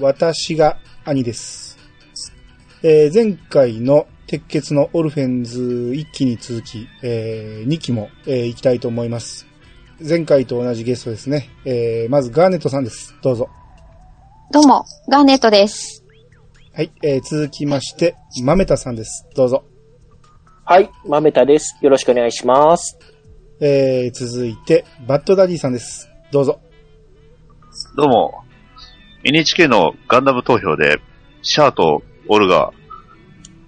私が兄です。えー前回の鉄血のオルフェンズ1期に続き、え2期も、えー行きたいと思います。前回と同じゲストですね。えーまずガーネットさんです。どうぞ。どうも、ガーネットです。はい。えー続きまして、マメタさんです。どうぞ。はい、まめたです。よろしくお願いします。えー続いて、バッドダディさんです。どうぞ。どうも。NHK のガンダム投票で、シャアとオルガ、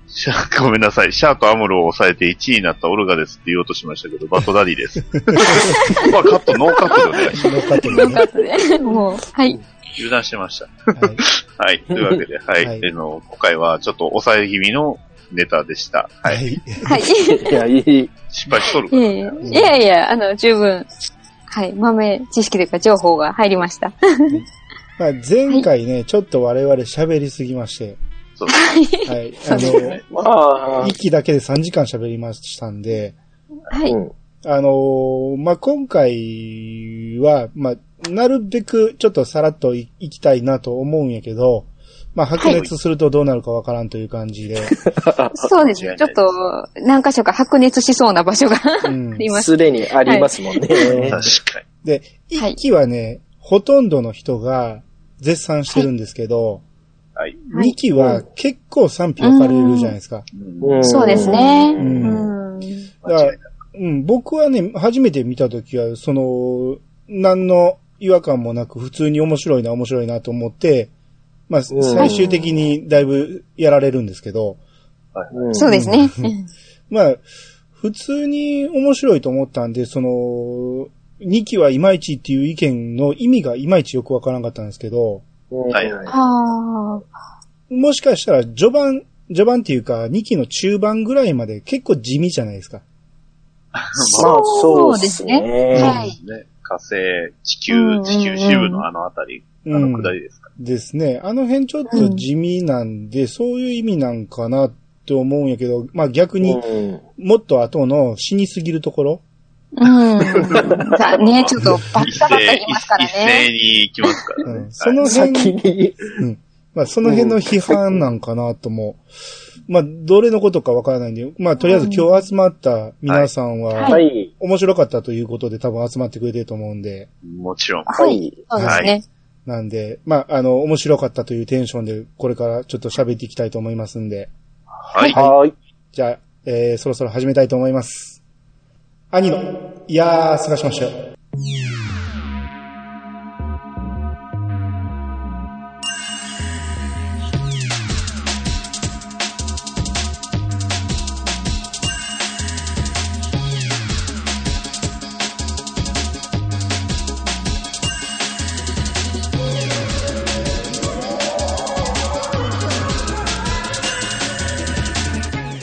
シャごめんなさい、シャアとアムロを抑えて1位になったオルガですって言おうとしましたけど、バッドダディです。まあカット、ノーカットでノーカットでねよか。ったね。もう、はい。す。油断してました。はい。はい。というわけで、はい。はいあの、今回はちょっと抑え気味のネタでした。は。はいい。はい。いや、いい。失敗しとるかいやいや、いやいや、あの、十分、はい、豆知識というか情報が入りました。まあ、前回ね、ちょっと我々喋りすぎまして、そうですね。はい。あの、、一期だけで3時間喋りましたんで、はい。うん。あのーまあ、今回は、まあ、なるべくちょっとさらっといいきたいなと思うんやけど、まあ、白熱するとどうなるかわからんという感じで、そうですね。ちょっと、何箇所か白熱しそうな場所がうんあります。すでにありますもんね。確かで、はい一期はね、ほとんどの人が絶賛してるんですけど、に。はい。はい二期は結構賛否分かれるじゃないですか。うんそうです。ね。ううんん。だからうん、僕はね、初めて見たときは、その、何の違和感もなく、普通に面白いな、面白いなと思って、まあ、うん最終的にだいぶやられるんですけど、うんそうですね。まあ、普通に面白いと思ったんで、その、2期はいまいちっていう意見の意味がいまいちよくわからなかったんですけど、うんはいはいああ。もしかしたら序盤、序盤っていうか、2期の中盤ぐらいまで結構地味じゃないですか。まあ、そうですね。はいね。火星、地うん球、地球支部のあのあたり、あうんの下りですか。ですね。あの辺ちょっと地味なんで、そういう意味なんかなって思うんやけど、まあ逆にうんもっと後の死にすぎるところ、うん。さね、ちょっとバッ一タバタ斉言いますから一斉ね。に行きますからね。うん、その先辺、に。まあその辺の批判なんかなとも、まあどれのことかわからないんで、まあとりあえず今日集まった皆さんは、はいはい。面白かったということで多分集まってくれてると思うんで、もちろん。ははいい。そうですね。なんで、まああの、面白かったというテンションでこれからちょっと喋っていきたいと思いますんで、はい。はい。じゃあ、えー、そろそろ始めたいと思います。兄の、いやー、探しましたよ。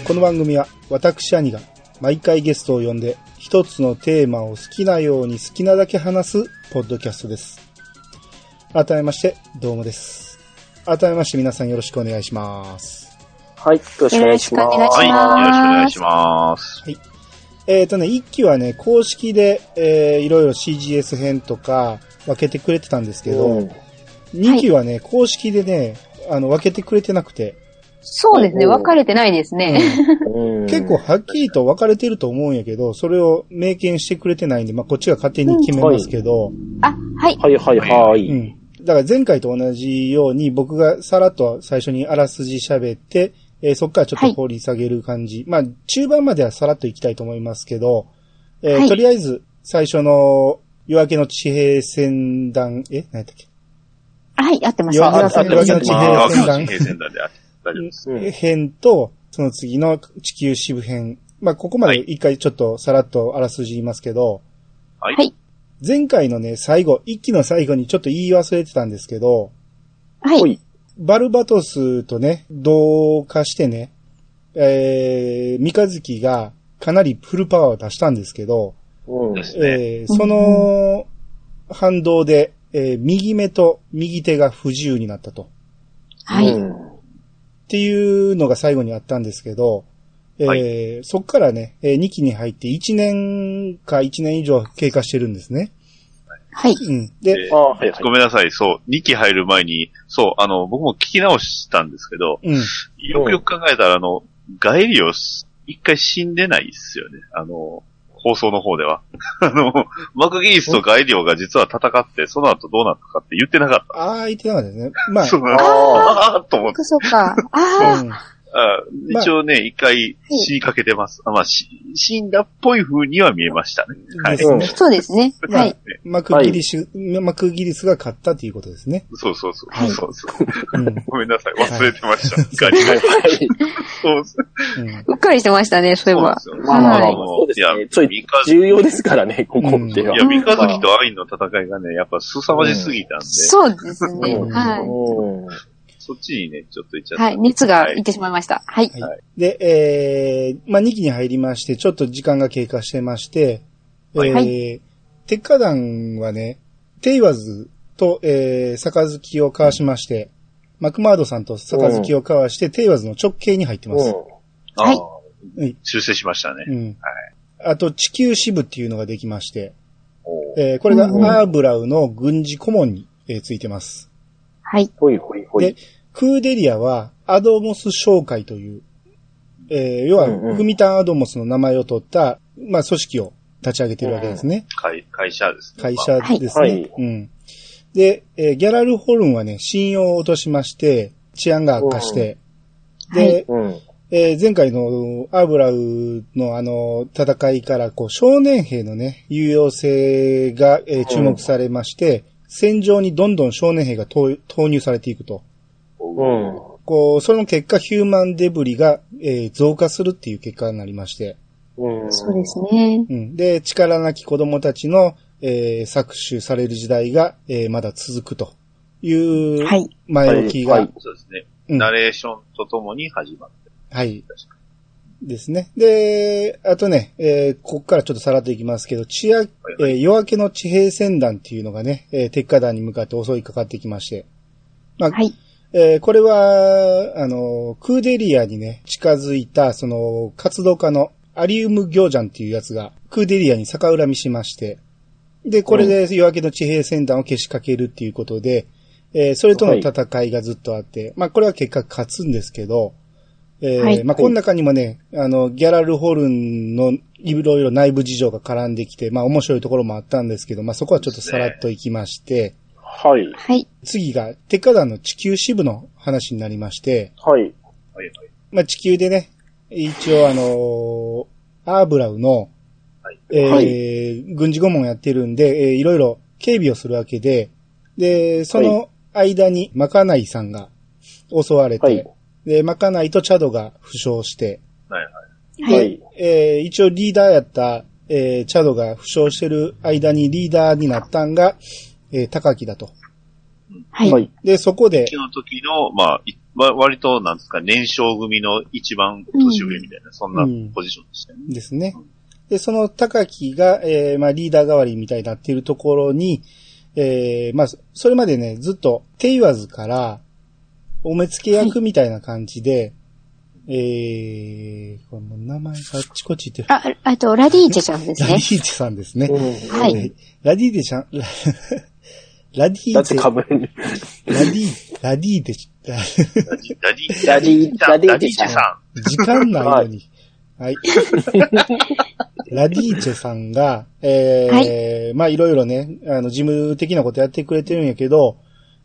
この番組は私兄が毎回ゲストを呼んで一つのテーマを好きなように好きなだけ話すポッドキャストです。改めましてどうもです。改めまして皆さんよろしくお願いします。はい。よろしくお願いします。よろしくお願いしはい。よますろしくお願いします。えっ、とね、一期はね、公式で、えーいろいろ CGS 編とか分けてくれてたんですけど、うん二期はね、公式でね、あの、分けてくれてなくて、そうですね。分かれてないですね。うん 結構はっきりと分かれてると思うんやけど、それを明言してくれてないんで、まあ、こっちが勝手に決めますけど、あ、はい。はいはいはうい。ん。だから前回と同じように僕がさらっと最初にあらすじ喋って、えーそっからちょっと掘り下げる感じ。まあ中盤まではさらっといきたいと思いますけど、えーはいとりあえず最初の夜明けの地平線弾、え？何やったっけ？はい、合ってます。夜明けあ夜明けの地平線弾地平線だで、あ大丈夫です。うん編と、その次の地球支部編。まあここまで一回ちょっとさらっとあらすじ言いますけど、はい。はい。前回のね、最後、一期の最後にちょっと言い忘れてたんですけど、はい。バルバトスとね、同化してね、えー、三日月がかなりフルパワーを出したんですけど、うんですね。えー、その反動で、えー右目と右手が不自由になったと。はい。うんっていうのが最後にあったんですけど、えーはそっからね、え2期に入って1年か1年以上経過してるんですね。はい。うん。で、でああ、はいはい。ごめんなさい、そう、2期入る前に、そう、あの、僕も聞き直したんですけど、うん。よくよく考えたら、あの、ガエリオス、一回死んでないっすよね。あの、放送の方では。あの、マクギリスとガエリオが実は戦って、その後どうなったかって言ってなかっああ、言ってなかったですね。また。あ、そうあああーと思って。そっか。あうん。あ一応ね、一回死にかけてます。あまあ、し死んだっぽい風には見えましたね。はい。そうですね。まあはい。マクギリス、マクギリスが勝ったということですね。そうそうそう。はいそうそう。うん。ごめんなさい。忘れてました。ガはいうそうっかりしてましたね、そういえば。そうですよまあまあまあはいそうですね。ちょい三日重要ですからね、ここっては。いや、三日月とアインの戦いがね、やっぱ凄まじすぎたんで、そうですね。うんはうんそっちにね、ちょっと行っちゃい。った。はい。熱がいってしまいました。はい。はい。で、えー、まあ、2期に入りまして、ちょっと時間が経過してまして、えー、はい鉄火団はね、テイワズと、えー、杯を交わしまして、マクマードさんと杯を交わして、テイワズの直系に入ってます。はいうん修正しましたね。うん。あと、地球支部っていうのができまして、えー、これがうんアーブラウの軍事顧問に、えーついてます。はい。ほいほいほいで。クーデリアは、アドモス商会という、えー、要は、うんうんフミタンアドモスの名前を取った、まあ、組織を立ち上げてるわけですね。会会社ですね。会社ですね。はいうん。で、えーギャラルホルンはね、信用を落としまして、治安が悪化して、で、うん。えー前回のアーブラウのあの、戦いから、こう、少年兵のね、有用性が、えー注目されまして、戦場にどんどん少年兵が投投入されていくと。うん。こう、その結果、ヒューマンデブリが、えー増加するっていう結果になりまして。うん。そうですね。うん。で、力なき子供たちの、えー搾取される時代が、えーまだ続くという、はい。前置きが、ははいい、そうですね。うんナレーションとともに始まって。ですね。で、あとね、えーここからちょっとさらっていきますけど、地や、えー夜明けの地平戦団っていうのがね、えー鉄火団に向かって襲いかかってきまして。まあ、はい。えーこれは、あの、クーデリアにね、近づいた、その、活動家のアリウム・ギョージャンっていうやつが、クーデリアに逆恨みしまして、で、これで夜明けの地平戦団をけしかけるっていうことで、えーそれとの戦いがずっとあって、まあ、これは結果勝つんですけど、えーはい。まあ、この中にもね、あの、ギャラルホルンのいろいろ内部事情が絡んできて、まあ、面白いところもあったんですけど、まあ、そこはちょっとさらっといきまして、はい。はい。次が、鉄火団の地球支部の話になりまして、はい。はいはい。まあ、地球でね、一応あのーアーブラウの、はいえーはい軍事顧問やってるんで、えーいろいろ警備をするわけで、で、その間にマカナイさんが襲われて、はいで、マカナイとチャドが負傷して、はいはい。は。はいい。えー一応リーダーやった、えーチャドが負傷してる間にリーダーになったんが、えー高木だと。はい。はい。で、そこで、昨の時の、まあ、いわ割と、なんですか、年少組の一番年上みたいな、そんなポジションでしたよね。ですね。で、その高木が、えーまあ、リーダー代わりみたいになっているところに、えーまあ、それまでね、ずっと、テイワズから、お目付け役みたいな感じで、えー、これもう名前があっちこっち言ってる。あ、あと、ラディーチェちゃんですね。ラディーチェさんですね。うんはいえーラディーチェちゃん、ララディだってーチェ、被る。ラディ、ラディーチェ、ラディ、ラディ、ラディラディラディチェさ時間ないのに。はい。ラディーチェさんが、えーまあいろいろね、あの、事務的なことやってくれてるんやけど、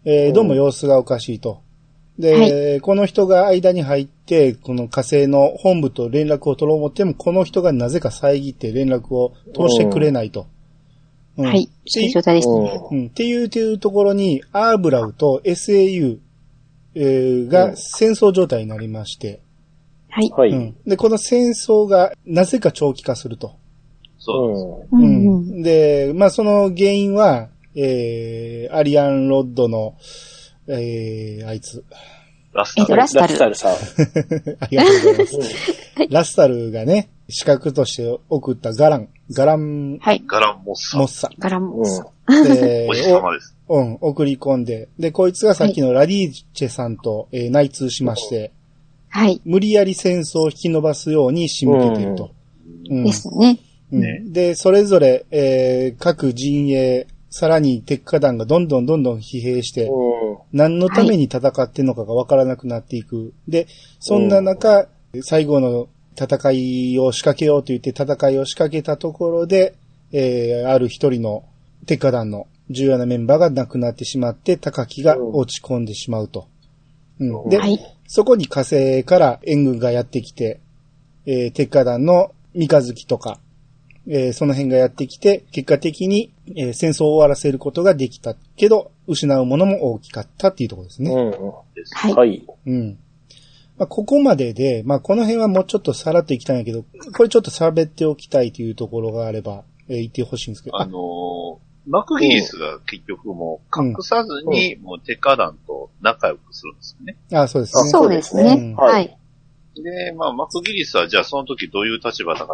えーどうも様子がおかしいと。で、はこの人が間に入って、この火星の本部と連絡を取ろう思っても、この人がなぜか遮って連絡を通してくれないと。うんはい。そういう状態でしたね。うんうん、っていう、っていうところに、アーブラウと SAU、えーが戦争状態になりまして、はい。はい。うんうん。で、この戦争がなぜか長期化すると。そう。うんううん。ん。で、まあその原因は、えー、アリアン・ロッドの、えー、あいつ。ラスタル。えっとラスタルラスタルさん。ありがとうございます。ラスタルがね、資格として送ったガラン、ガラン・はい。ガランモッサ。モッサ、ガラモうんス。えー おじさまです。を、うん、送り込んで、で、こいつがさっきのラディーチェさんと、えー内通しまして、はい。無理やり戦争を引き延ばすように仕向けてると。うんですね。うんねで、それぞれ、えー各陣営、さらに鉄火団がどんどんどんどん疲弊して、う何のために戦ってんのかがわからなくなっていく。で、そんな中、最後の戦いを仕掛けようと言って戦いを仕掛けたところで、えー、ある一人の鉄火団の重要なメンバーが亡くなってしまって、高木が落ち込んでしまうと。うん、で、はい。そこに火星から援軍がやってきて、えー、鉄火団の三日月とか、えーその辺がやってきて、結果的に、えー戦争を終わらせることができたけど、失うものも大きかったっていうところですん。ね。うん。はい。うん。まあ、ここまでで、まあ、この辺はもうちょっとさらっといきたいんやけど、これちょっと喋っておきたいというところがあれば、えー言ってほしいんですけど。あのーマクギリスが結局もう隠さずに、もうテカダンと仲良くするんですよね。あ、あそうですね。そうですうんね。はい。で、まあ、マクギリスはじゃあその時どういう立場だっ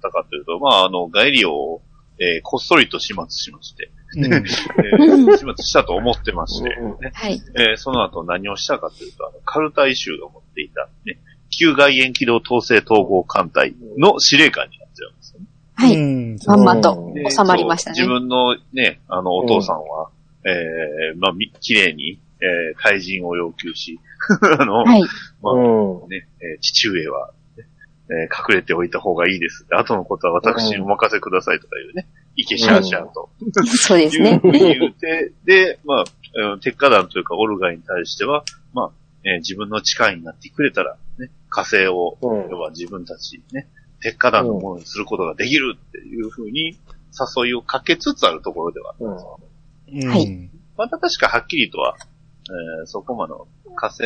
たかというと、まあ、あの、ガエリオを、えーこっそりと始末しまして、うんえー始末したと思ってまして、うんねはい。えーその後何をしたかというと、あのカルタイ州が持っていた、ね、旧外縁機動統制統合艦隊の司令官になっちゃうんですよね。はい。うんまんまとで収まりましたね。自分のね、あの、お父さんは、えーまあ、み綺麗に、えー、退陣を要求し、あの、はい。まあうん。ね、えー父上は、ねえー隠れておいた方がいいです。後のことは私にお任せくださいとかいうね、イケシャーシャーと。そうですね。言うて、で、まあ、うん鉄火団というかオルガに対しては、まあ、えー自分の力になってくれたら、ね、火星を、うん。要は自分たち、ね、鉄火団のものにすることができるっていうふうに、誘いをかけつつあるところではあるんです。よねうん。はいまた確かはっきりとは、えーそこまでの火星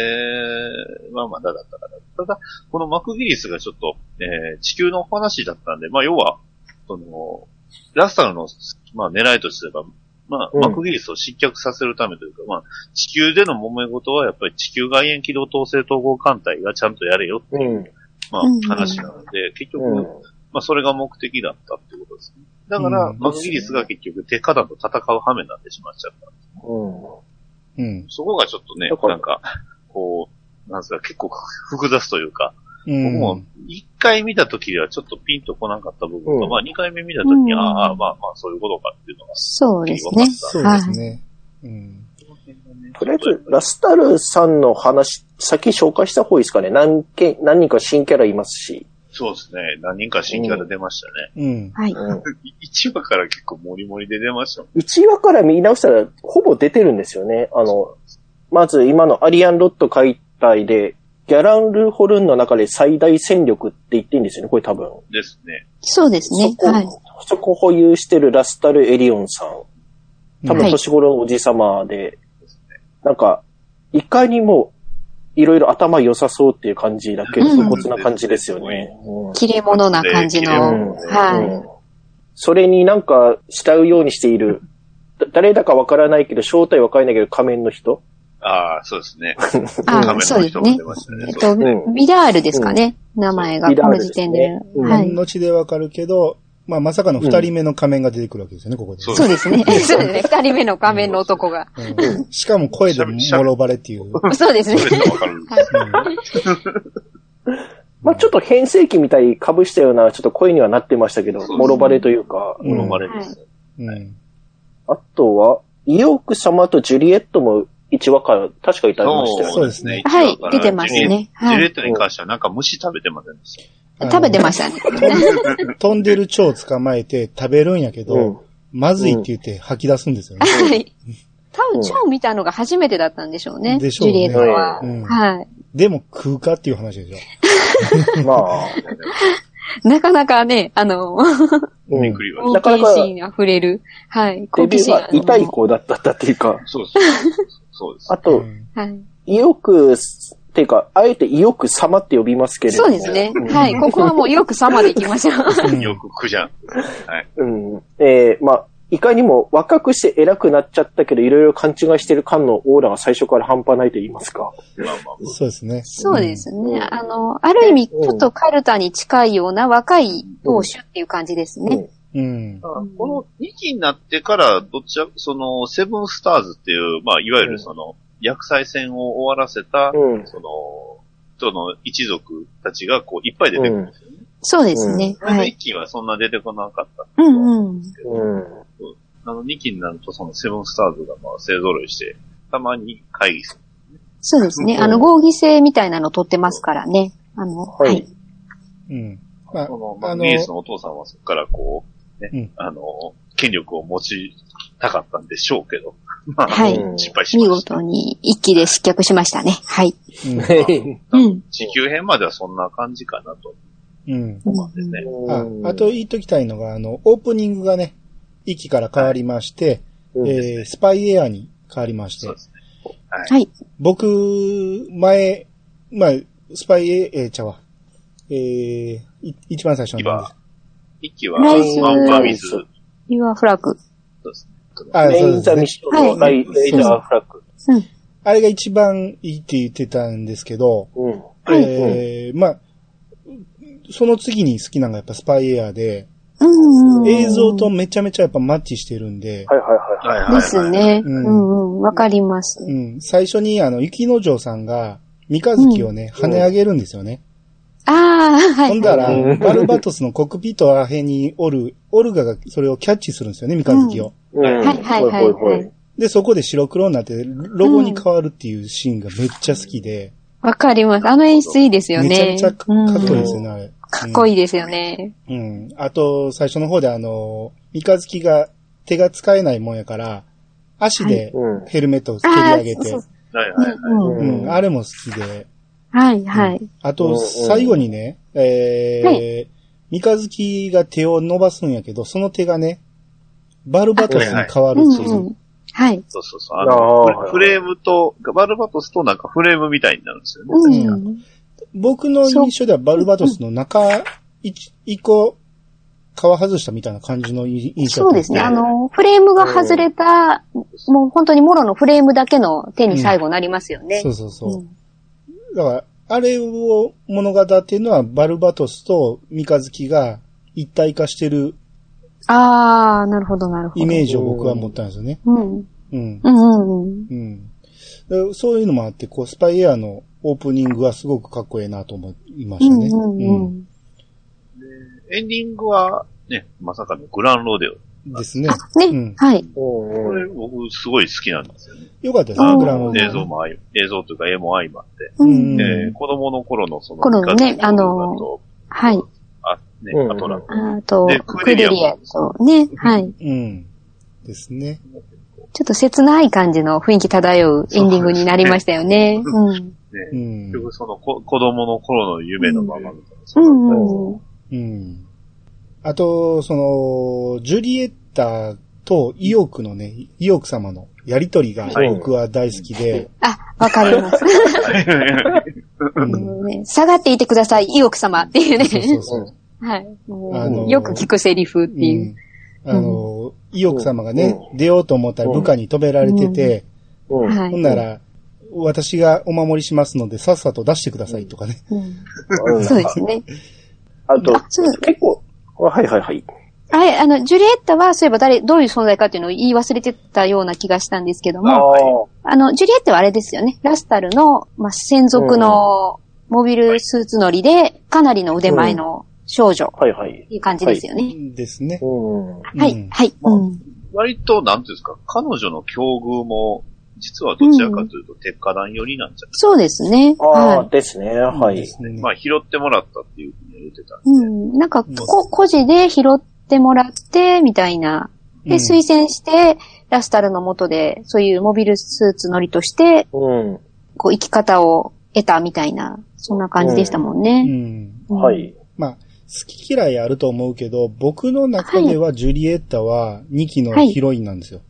はまだだったかな。ただ、このマクギリスがちょっと、えー地球の話だったんで、まあ要は、その、ラスタルの、まあ狙いとすれば、まあ、うんマクギリスを失脚させるためというか、まあ、地球での揉め事はやっぱり地球外縁機動統制統合艦隊がちゃんとやれよっていう、うん。まうんあ話なので、結局、うん。まあそれが目的だったってことですね。だから、うんマクギリスが結局、鉄火団と戦う羽目になってしまっちゃった。うん。うん。そこがちょっとねなんか、こう、なんですか、結構複雑というか、うん。僕も一回見た時ではちょっとピンとこなかった部分が、うんまあ二回目見た時に、うんああ、まあまあそういうことかっていうのが、そうですね。そうですね。うん。とりあえず、ラスタルさんの話、先紹介した方がいいですかね。何件、何人か新キャラいますし。そうですね。何人か新キャラ出ましたね。うん。はい。うん。1話から結構モリモリで出ましたもん。1話から見直したら、ほぼ出てるんですよね。あの、まず今のアリアンロット解体で、ギャランルホルンの中で最大戦力って言っていいんですよね、これ多分。ですね。そうですねそ。こ、はい。そこ保有してるラスタル・エリオンさん。多分はい年頃のおじさまで、なんか、いかにも、いろいろ頭良さそうっていう感じだけど、うん粗骨な感じですよね。うん切れ者な感じの。うんはうんそれになんか慕うようにしている、だ誰だかわからないけど、正体わからないけど仮面の人？ああ、そうですね。い。あ仮面そうですねの人も出。ましたね。えっと、うんビダールですかね。名前が、この時点で。後でわかるけど、まあ、まさかの二人目の仮面が出てくるわけですよね、ここで。そうですね。そうですね。二人目の仮面の男が。うんしかも声でもろバレっていう。そうですね。まあちょっと変声期みたいに被したようなちょっと声にはなってましたけど、もろバレというか、うんモノマネです。うん。あとは、イオーク様とジュリエットも1話から確かいたりましたよね。そうですねはい出てますねジュリエはいジュリエットに関してはなんか虫食べてませんでした。食べてましたね。飛んでる蝶を捕まえて食べるんやけど、うんまずいって言って吐き出すんですよね。はい。多分、チョウ見たのが初めてだったんでしょうね。でしょうねジュリエットは。うんはい。でも食うかっていう話でしょ。まあ、なかなかね、あの、うんびっくりは好なかなか奇心溢れる。はい。デ好奇心痛い子だったっていうか、そうです。そうですあ。と、うんはい。イオク、っていうか、あえてイオク様って呼びますけれども。そうですね。はい。ここはもうよく様で行きましょう。うんよく苦じゃん。はい。うん。えー、まあ、いかにも若くして偉くなっちゃったけど、いろいろ勘違いしてる感のオーラが最初から半端ないと言いますか。まあまあまあ。そうですね。そうですうんね。あの、ある意味、ちょっとカルタに近いような若い当主っていう感じですね。うん。この2期になってから、どっちら、その、セブンスターズっていう、まあ、いわゆるその、薬剤戦を終わらせた、うん。その、その一族たちがこう、いっぱい出てくるんですよね。そうですね。これのはい。一期はそんな出てこなかった。うんうん。うん。あの、2期になるとそのセブンスターズがまあ勢揃いして、たまに会議する。そうですね。うんあの、合議制みたいなの取ってますからね。あの、はいはい。うん。まあその、まあ、あのギリスのお父さんはそこからこう、ね、うんあの、権力を持ちたかったんでしょうけど、まあ、はいうん失敗し見ました。事に一気で失脚しましたね。はい。うんうん。地球編まではそんな感じかなとうん。思うんですね。あ、あと言っときたいのが、あの、オープニングがね、1期から変わりまして、うんえー、スパイエアに変わりましてそう、ですね。はい。はい。僕、前、まあ、スパイエ、えー、ちゃうわ。えー、い一番最初の一期は、ライスマンパーミズ。そうユアフラッグ。ですね。あ、メインザそうですねミッションのライレイダーフラッグ。うん。あれが一番いいって言ってたんですけど、うん。はいえー、まあ、その次に好きなのがやっぱスパイエアで、うんうん。映像とめちゃめちゃやっぱマッチしてるんで、はいはいはい。はいはいはい。ですね。ううんんうん。わかります。うん、最初にあの、雪之丞さんが、三日月をね、跳ね上げるんですよね。ああ、はい。ほんだらうん、バルバトスのコックピットアヘにおる、オルガがそれをキャッチするんですよね、三日月を。うん。はいはいはい。で、そこで白黒になって、ロゴに変わるっていうシーンがめっちゃ好きで、わかります。あの演出いいですよね。めちゃめちゃかかっこいいですようんね、あれ。かっこいいですよね。うん。あと、最初の方であの、三日月が手が使えないもんやから、足でうんヘルメットを蹴りああ上げて、そうそうはいはいはい。うんうん、あれも好きで、はいはい。あと、うん最後にね、えーは三日月が手を伸ばすんやけど、その手がね、バルバトスに変わるっていう。うんうん。はい。そうそうそう。あの、フレームと、バルバトスとなんかフレームみたいになるんですよね。うん。僕の印象ではバルバトスの中一一個皮外したみたいな感じの印象そうですね。あの、フレームが外れた、もう本当にモロのフレームだけの手に最後なりますよね。そうそうそう。うんだから、あれを物語っていうのは、バルバトスと三日月が一体化してるああ、なるほどなるほど。イメージを僕は持ったんですよね。うん。うん。うんうんそういうのもあって、こう、スパイエアのオープニングはすごくかっこいいなと思いましたね。うんうんうん。エンディングは、ね、まさかのグランローデオ。ですね。ね、うんはい。これ僕すごい好きなんですよね。よかったですね、うんグランロード映像も相、映像というか絵も相まって。うんえー子供の頃のその、頃のねあのとはい。あ、ね、うんあとなんか、あとで、クレリアとね、はい。うん。ですね。ちょっと切ない感じの雰囲気漂うエンディングになりましたよね。うん。ね、うん結。局そのこ子供の頃の夢のままみたいな。うん。うん。あと、その、ジュリエッタとイオクのね、イオク様のやりとりがはい僕は大好きで、あ、わかります。うんもうね下がっていてください、イオク様っていうね。そうそうそう。はい。よく聞くセリフっていうう。ん。あの、イオク様がね、出ようと思ったら部下に止められてて。ほんなら、私がお守りしますので、さっさと出してくださいとかね。うんうんそうですね。あと結構、はいはいはい。はい、あの、ジュリエッタは、そういえば誰、どういう存在かっていうのを言い忘れてたような気がしたんですけども、ああの、ジュリエッタはあれですよね。ラスタルの、まあ、専属のモビルスーツ乗りで、かなりの腕前の少女あ、はいはい。っていう感じですよね。ですね。うん。はい、うんはい。うん割と、なんていうんですか、彼女の境遇も、実はどちらかというと、鉄火団寄りなんじゃないそうですね。ああ、はですね。はいで。すねまあ、拾ってもらったっていうふうに言ってたんい。うん。なんか、こ、孤児で拾ってもらって、みたいな。で、うん推薦して、ラスタルの下で、そういうモビルスーツ乗りとして、うん。こう、生き方を得たみたいな、そんな感じでしたもんうね。ん。うんはい。まあ、好き嫌いあると思うけど、僕の中ではジュリエッタは2期のヒロインなんですよ。あ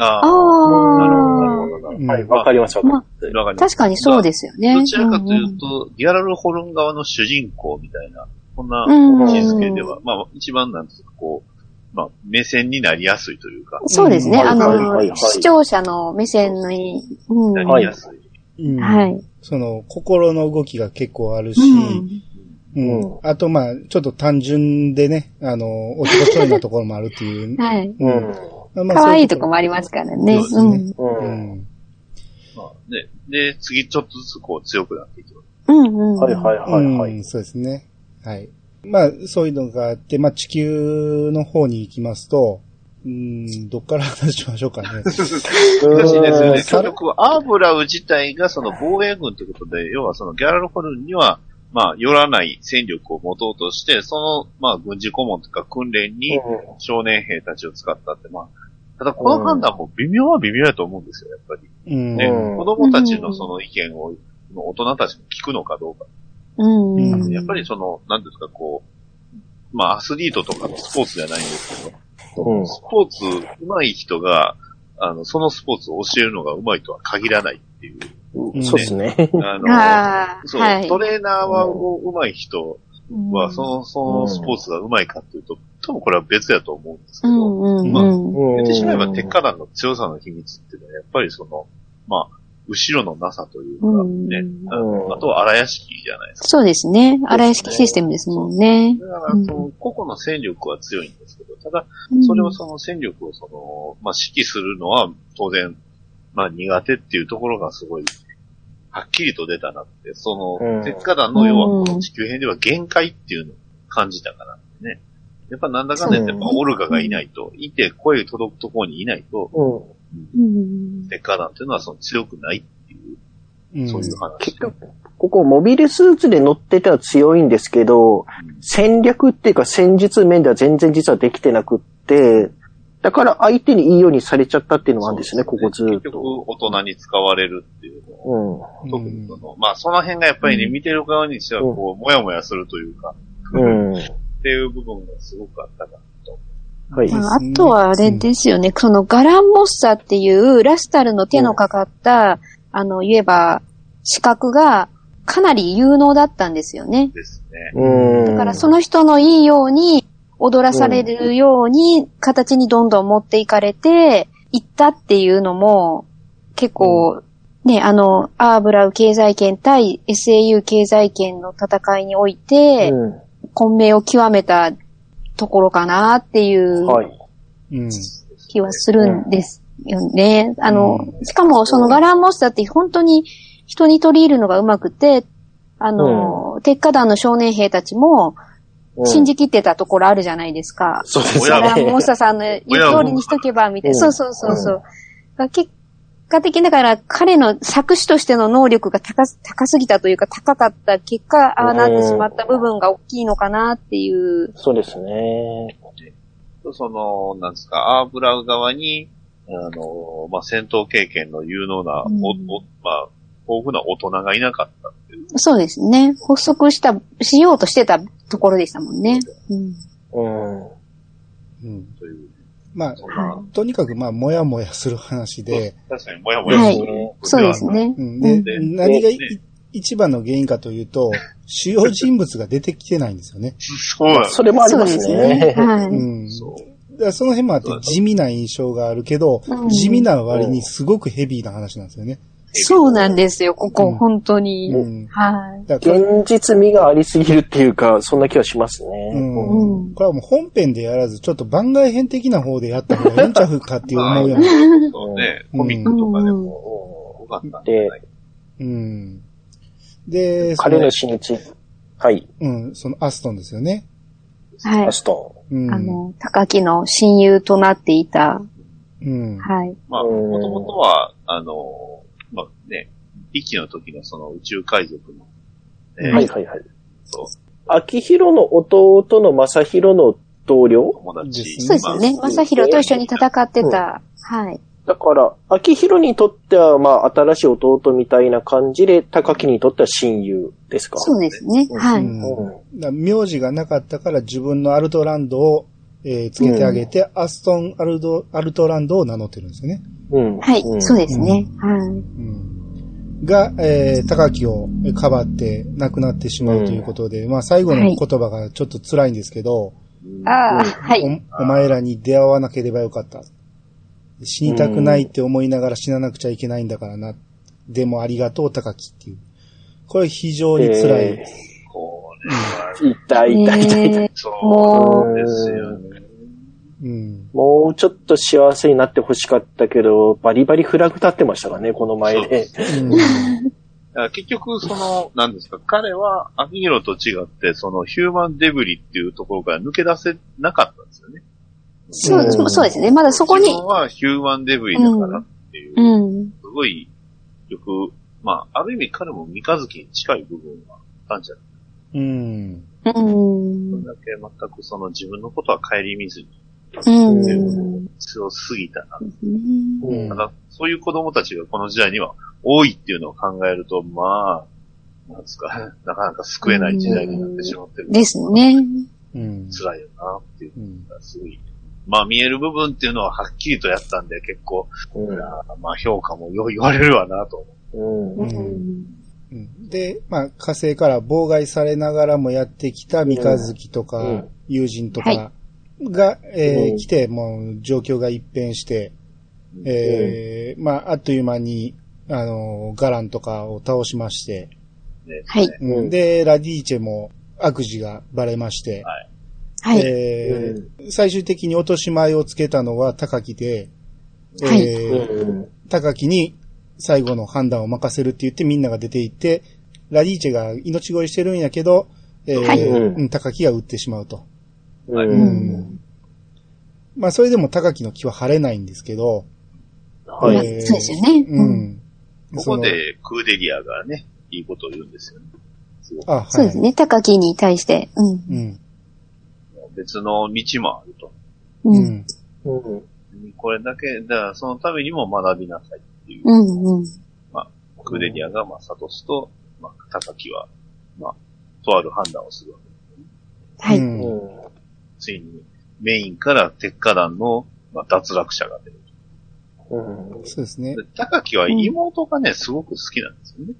ああ。なるほど、なるほど、はい、わかりますわかります。ど。わかります確かにそうですよね。どちらかというと、ギャラルホルン側の主人公みたいな、こんなうん、位置づけでは、まあ、一番なんですか、こう、まあ、目線になりやすいというか、そうですね。うんあの、視聴者の目線のいい、うん。なはりやすい。うんい。その、心の動きが結構あるし、うんあと、まあ、ちょっと単純でね、あの、おちょこちょいなところもあるっていう。はい。うん。まあ可愛いとこもありますからね。そうねう。うんん。まあ、ね、で、次ちょっとずつこう強くなっていきます。うん。うん。はいはいはいはい。うん、そうですね。はい。まあ、そういうのがあって、まあ、地球の方に行きますと、うん、どっから話しましょうかね。難しいですよね。結局、アーブラウ自体がその防衛軍ということで、要はそのギャラルホルンには、まあ、寄らない戦力を持とうとして、その、まあ、軍事顧問とか訓練に少年兵たちを使ったって、まあ、ただこの判断も微妙は微妙やと思うんですよ、やっぱり。うん。ね、うん子供たちのその意見を、大人たちも聞くのかどうか。うん。うんやっぱりその、なんですか、こう、まあ、アスリートとかのスポーツじゃないんですけど、うんスポーツ上手い人が、あの、そのスポーツを教えるのが上手いとは限らないっていう。うんそうですね。あの、そう、はい。トレーナーは上手い人は、うんその、そのスポーツが上手いかっていうと、多分これは別やと思うんですけうど、んうんまあうん。言ってしまえば、鉄火団の強さの秘密っていうのは、やっぱりその、まあ、後ろのなさというか、うんね、あうんのあとは荒屋敷じゃないですか。そうですね。荒屋敷システムですもんね。だから、その、個々の戦力は強いんですけど、ただ、うんそれをその戦力をその、まあ、指揮するのは当然、まあ、苦手っていうところがすごい、はっきりと出たなって、そうんの、鉄火団の要はこの地球編では限界っていうのを感じたからね。やっぱなんだかんだ言って、うんやっぱオルガがいないと、いて声届くところにいないと、うんうん。鉄火団っていうのはその強くないっていう、うんそういう話。結局、ここモビルスーツで乗ってては強いんですけど、戦略っていうか戦術面では全然実はできてなくって、だから相手にいいようにされちゃったっていうのがあるんですよね、ここずーっ結局、と。大人に使われるっていうのをうん。特にその、まあその辺がやっぱりね、見てる側にしてはこう、もやもやするというか、うん。っていう部分がすごくあったかなと。はい。まああとはあれですよね、そのガランモッサっていうラスタルの手のかかった、あの、言えば、資格がかなり有能だったんですよね。ですね。うん。だからその人のいいように踊らされるように形にどんどん持っていかれていったっていうのも結構ね、あの、アーブラウ経済圏対 SAU 経済圏の戦いにおいて、うん。混迷を極めたところかなっていう。気はするんですよね。あのう、しかもそのガランモスターって本当に人に取り入るのがうまくて、あの、鉄火団の少年兵たちもうん信じきってたところあるじゃないですか。そうですガランモねス。ターさんの言う通りにしとけば、みたいな。うんそうそうそうそう。結果的にだから彼の作詞としての能力が高す高すぎたというか高かった結果、ああなってしまった部分が大きいのかなっていう。そうですね。その、なんですか、アーブラウ側に、あの、まあ、戦闘経験の有能な、うんおおまあ、豊富な大人がいなかったっていう。そうですね。発足した、しようとしてたところでしたもんね。うん。うん。うん。という。まあ、とにかくまあ、もやもやする話で、確かにもやもやする、そうです。ね。うん、で、で何がいね一番の原因かというと、主要人物が出てきてないんですよね。そうそれもありますね。ね。はい。うん。そその辺もあって地味な印象があるけど、うん地味な割にすごくヘビーな話なんですよね。そうなんですよ、こうこ、ん本当に。うんはい。だからこれ現実味がありすぎるっていうか、そんな気はしますね。うんうんこれはもう本編でやらず、ちょっと番外編的な方でやった方がいいんちゃうかっていう思うような。そうね、うんコミックとかでもう多かったんじゃないうん。で、そ彼の死につはい、うん、そのアストンですよね。はいア。ストうん。あの、高木の親友となっていた、うん。はい。まあ、うんもともとは、あの、まあね、一期の時のその宇宙海賊の、ねン。はいはいはい。そう秋広の弟の正宏の同僚？友達。そうですよね。まあ正宏と一緒に戦ってた。はい。だから、秋広にとっては、まあ、新しい弟みたいな感じで、高木にとっては親友ですか？そうですね。うんはい。名字がなかったから自分のアルトランドを、えーつけてあげて、アストンアルド、アルトランドを名乗ってるんですよね。うん。はい。うんそうですね。はい。うん。が、えー、高木をかばって亡くなってしまうということで、まあ最後の言葉がちょっと辛いんですけど、ああ、はい。おお前らに出会わなければよかった。死にたくないって思いながら死ななくちゃいけないんだからな。でもありがとう、高木っていう。これ非常に辛い。痛い痛い痛い痛い。えーそうですよね。うん。もうちょっと幸せになってほしかったけど、バリバリフラグ立ってましたからね、この前で。結局、その、なんですか、彼は、アキヒロと違って、その、ヒューマンデブリっていうところから抜け出せなかったんですよね。そうう、んそうですね。まだそこに自、分はヒューマンデブリだからっていう、うん。すごい、よく、まあ、ある意味彼も三日月に近い部分はあったんじゃないうん。うん。それだけ全くその自分のことは顧みずにうん。強すぎたな。うんただ、そういう子供たちがこの時代には多いっていうのを考えると、まあ、なんですか、なかなか救えない時代になってしまってる。ですね。うん。辛いよなっていううんのがすごい。まあ見える部分っていうのははっきりとやったんで結構、うんまあ評価もよ言われるわなと思うんう。んうんで、まあ、火星から妨害されながらもやってきた三日月とかうん、友人とはかが、えーうん。来て、もう状況が一変して、えーまあ、あっという間に、あの、ガランとかを倒しまして、はい。うん。うん。で、ラディーチェも悪事がバレまして、はい。えー最終的に落とし前をつけたのは高木で、はい。えーうん。高木に最後の判断を任せるって言ってみんなが出て行って、ラディーチェが命乞いしてるんやけど、えーはいうん高木が撃ってしまうと。うんううんんまあそれでも高木の気は晴れないんですけど、はい。まあそうですよね。ううん。ん。ここでクーデリアがね、いいことを言うんですよね。あ、はい。そうですね。高木に対して。うん。うん。別の道もあると。う。うんん。うんこれだけ、だからそのためにも学びなさいっていう。うん。うん。クーデリアが、まあ、サトスと、まあ、高木は、まあ、とある判断をするわけ。はい。うんうんついに、メインから鉄火団の、まあ、脱落者が出る。うんそうですねで。高木は妹がね、すごく好きなんですよね。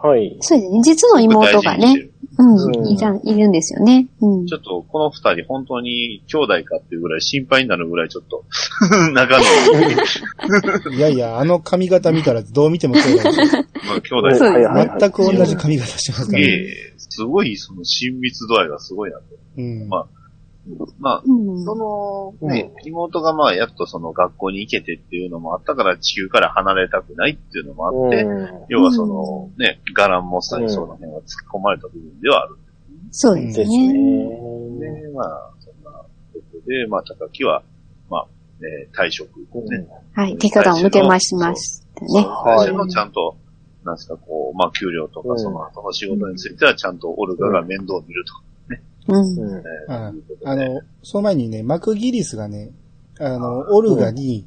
はい。そうですね。実の妹がね、うん。うんいた、いるんですよね。うんち。ょっと、この二人、本当に兄弟かっていうぐらい心配になるぐらいちょっと、仲のいい、いやいや、あの髪型見たらどう見ても兄弟ですまあ、兄弟そうはいはいはい全く同じ髪型してますからね。ええすごい、その親密度合いがすごいなと。うん。まあまあ、うん。その、ね、妹がまあ、やっとその学校に行けてっていうのもあったから、地球から離れたくないっていうのもあって、うん要はその、ね、ガランモスターにその辺は突っ込まれた部分ではある。そうですですね。ね。で、まあ、そんなことで、まあ、高木は、まあ、ね、退職、ね。はい。手形を抜けましましたね。はい最初のちゃんと、なんですか、こう、まあ、給料とか、うんその後の仕事については、ちゃんとオルガが面倒を見るとか、うん。うんねあの、その前にね、マクギリスがね、あの、オルガに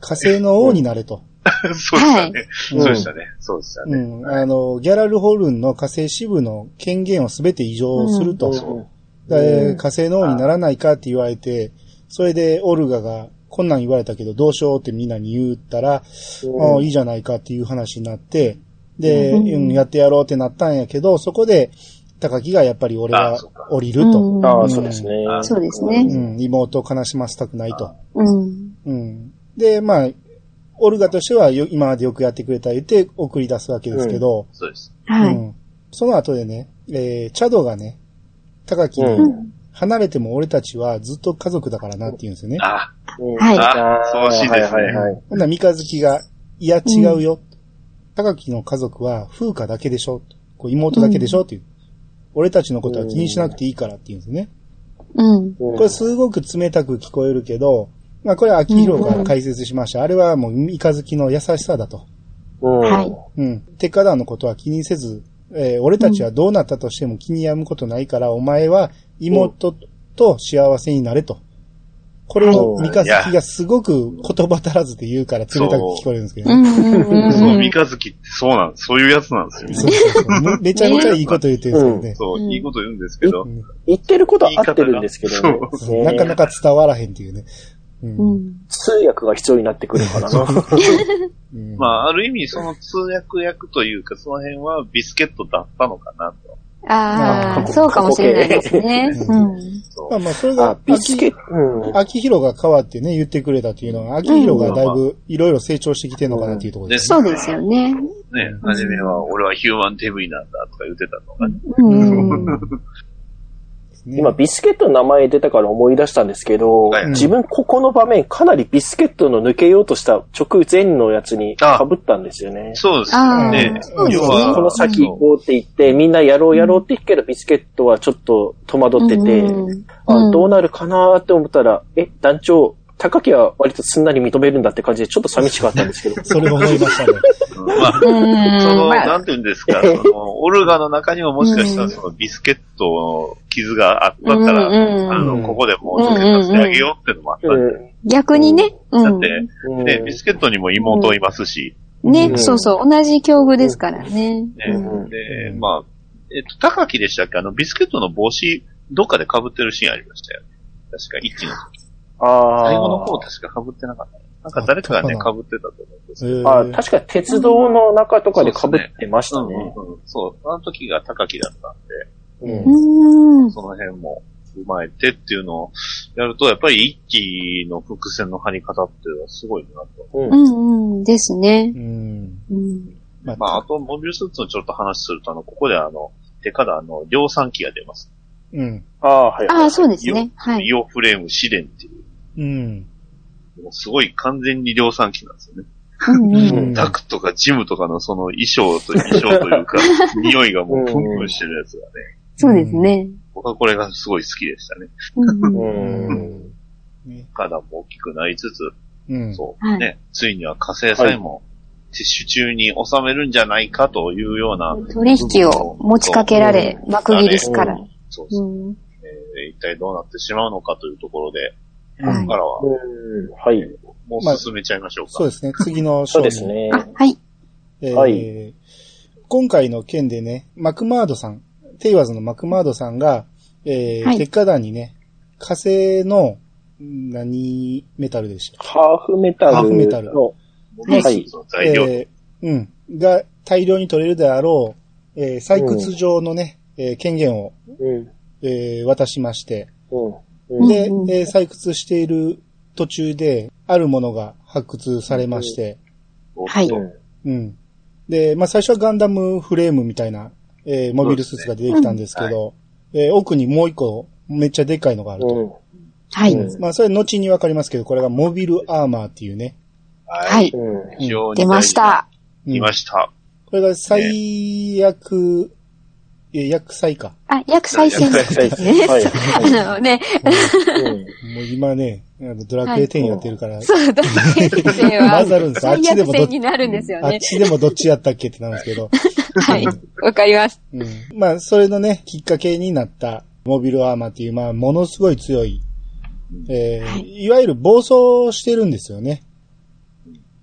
火星の王になれと。そうでしたね。うんそうでしたね。そうでしたね。うん。あの、ギャラルホルンの火星支部の権限をすべて移譲すると。で火星の王にならないかって言われて、それでオルガが、こんなん言われたけどどうしようってみんなに言ったら、ああ、いいじゃないかっていう話になって、で、やってやろうってなったんやけど、そこで、高木がやっぱり俺は降りると。うんああ、そうですね。そうですねうん、妹を悲しませたくないと。うん。うん。で、まあ、オルガとしてはよ今までよくやってくれた言って送り出すわけですけど、そうです。はい。うんその後でね、えー、チャドがね、高木に、うん離れても俺たちはずっと家族だからなって言うんですよね。あ、うんはいあそうらしいですねはいはいはいほんなら三日月が、いや違うよ。高木の家族は風花だけでしょ。こう妹だけでしょっていう。俺たちのことは気にしなくていいからって言うんですね。うん。これすごく冷たく聞こえるけど、まあこれは秋広が解説しました。あれはもう三日月の優しさだと。うんはいうん。鉄火団のことは気にせず、えー俺たちはどうなったとしても気に病むことないから、お前は妹と幸せになれと。これを三日月がすごく言葉足らずで言うから冷たく聞こえるんですけどうね。そう、三日月ってそうなんです。そういうやつなんですよね。そうそうそうめめちゃめちゃいいこと言ってるんですけどね。そう、うんいいこと言うんですけどう、ん言ってることは合ってるんですけどねそうなかなか伝わらへんっていうね。うんうん。通訳が必要になってくるからな。うん まあ、ある意味、その通訳役というか、その辺はビスケットだったのかなと。ああ、そうかもしれないですね。うん。そうまあまあ、それがあ、、ビスケット、うん。秋広が変わってね、言ってくれたっていうのは、秋広がだいぶいろいろ成長してきてるのかなっていうところです。そうですよね。ね、初めは、俺はヒューマンデブリなんだとか言ってたのがね。うん。ね。今、ビスケットの名前出たから思い出したんですけど、はい。自分ここの場面かなりビスケットの抜けようとした直前のやつに被ったんですよね。そうですね。要はこの先行こうって言って、みんなやろうやろうって言うけど、ビスケットはちょっと戸惑ってて、うんあどうなるかなって思ったら、え、団長、高木は割とすんなり認めるんだって感じでちょっと寂しかったんですけど。それも思いましたね。うんまあ、うんその、まあなんて言うんですか、その、オルガの中にももしかしたらそのビスケットの傷があったら、うんうんあうんの、ここでもうちょっと助けてあげようってのもあったんで、逆にね。うん。だって、うんね、ビスケットにも妹いますし、ね、うんそうそう。同じ境遇ですからね。で、まあ、えっと、高木でしたっけ？あの、ビスケットの帽子、どっかで被ってるシーンありましたよね。確か、一気の時。あ最後の方ー確か被ってなかった。なんか誰かがね、被ってたと思うんですけど。えーあ、確か鉄道の中とかで被ってましたね。うんうんそう、あの時が高木だったんで、うんうん。その辺も踏まえてっていうのをやると、やっぱり一気の伏線の張り方っていうのはすごいなと。うん。ですね。うん。うん。まあ、まあ、あと、モビルスーツのちょっと話すると、あの、ここであの、手からあの、量産機が出ます。うん。ああ、はい。ああ、そうですね。はい。イオフレーム試練っていう、うん。もうすごい完全に量産機なんですよね。うんダクとかジムとかのその衣装と、衣装というか、匂いがもうプンプンしてるやつがね、そうですね。僕はこれがすごい好きでしたね。うん 体も大きくなりつつ、うん。そう、はいね、ついには火星さえも、ティッシュ中に収めるんじゃないかというような、取引を持ちかけられ、幕切りすから。そうそううん。えー一体どうなってしまうのかというところで、こはいこからは、うんはい。もう進めちゃいましょうか。そうですね。次の 章そうに。ですね。あ、はい。えーはい今回の件でね、マクマードさん、テイワーズのマクマードさんが、えーはい鉄火団にね、火星の、ん何メタルでしたハーフメタルの。ハーフメタルの材料、えーうん。が大量に取れるであろう、えー採掘場のね、えー権限を、うん。えー渡しまして、うん。うん。で、うんうんえー採掘している途中で、あるものが発掘されまして、はいうん。で、まあ最初はガンダムフレームみたいな、えーモビルスーツが出てきたんですけど、えー奥にもう一個めっちゃでっかいのがあると。うん。はい。うんまあそれ後にわかりますけど、これがモビルアーマーっていうね。ははいい。うん。非常に出ました。うん来ました。これが最悪、えー薬剤か。あ、薬剤戦略ですね。はい。あのね、うんもう今ね、あのドラクエ10やってるから、そう、だ先生は、混ざるんですあっ最ちでもど悪戦になるんですよあっね。ちでもどっちやったっけってなるんですけど。はい。わかります。うんまあ、それのね、きっかけになった、モビルアーマーっていう、まあ、ものすごい強い、えーい、わゆる暴走してるんですよね。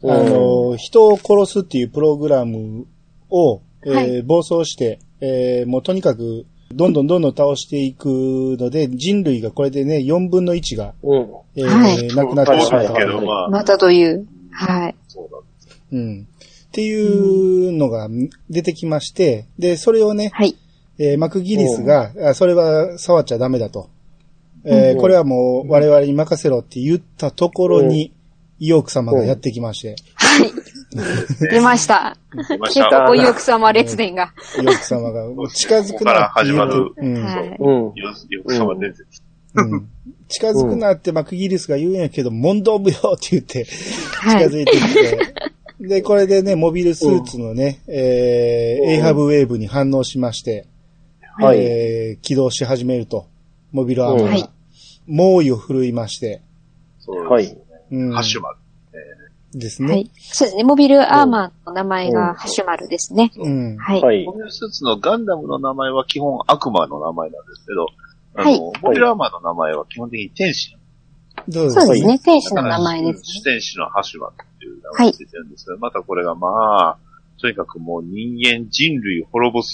うんあの、人を殺すっていうプログラムを、えーはい暴走して、えーもうとにかく、どんどんどんどん倒していくので、人類がこれでね、4分の1が、うん。えーはいなくなってしまった。まあ、またという。はい。そうだ。うん。っていうのが出てきまして、で、それをね、はい。えーマクギリスが、あそれは触っちゃダメだと。えーうんこれはもう我々に任せろって言ったところに、イオーク様がやってきまして、はい。出ました。来ました。結構、おゆく様列伝が。イオーク様がもう近づくなって言うてここうんはい。うん。よ、よく様伝説。うん近づくなってマクギリスが言うんやけど、問答無用って言って、はい。近づいてきて、で、これでね、モビルスーツのね、えエイハブウェーブに反応しまして、はい。えー起動し始めると。モビルアーマーが。はい猛威を振るいまして、そうはいです。うんハッシュマル。ですね。はい。そうですね。モビルアーマーの名前がハッシュマルですね。うん。はい。はいモ。ビルスーツのガンダムの名前は基本悪魔の名前なんですけど、あの、はいモビルアーマーの名前は基本的に天使。そうそうですね。天使の名前です主天使のハッシュマルっていう名前がついてるんですけど、またこれがまあ、とにかくもう人間人類滅ぼす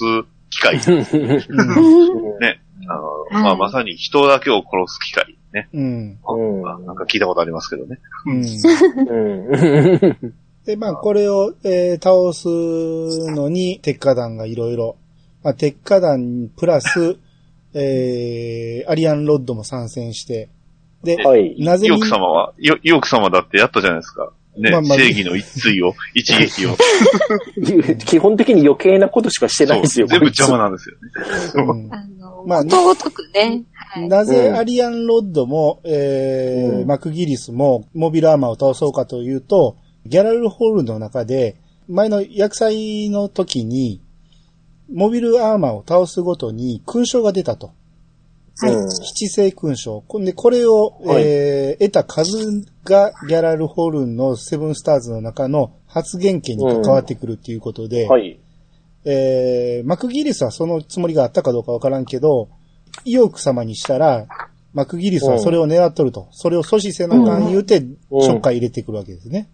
機械。うん。ね。あの、はいまあまさに人だけを殺す機械。ね。うん。なんか聞いたことありますけどね。うん。うん。で、まあ、これを、えー倒すのに、鉄火団がいろいろ、まあ、鉄火団プラス、えー、アリアンロッドも参戦して、で、はい。なぜに？イオク、様は、イオイオク様だってやったじゃないですか。ね、まあまあ正義の一対を、一撃を。基本的に余計なことしかしてないんですよ。全部邪魔なんですよね。うんあの、まあねことごとくね、はい。なぜうんアリアンロッドも、えーうんマクギリスもモビルアーマーを倒そうかというと、ギャラルホールの中で、前の薬剤の時に、モビルアーマーを倒すごとに勲章が出たと。はいうん七星勲章。で、これを、はいえー得た数がギャラルホルンのセブンスターズの中の発言権に関わってくるっていうことで、はい。えー、マクギリスはそのつもりがあったかどうかわからんけど、イオーク様にしたら、マクギリスはそれを狙っとると。それを阻止せなあかん言うて、うんちょっかい入れてくるわけですね。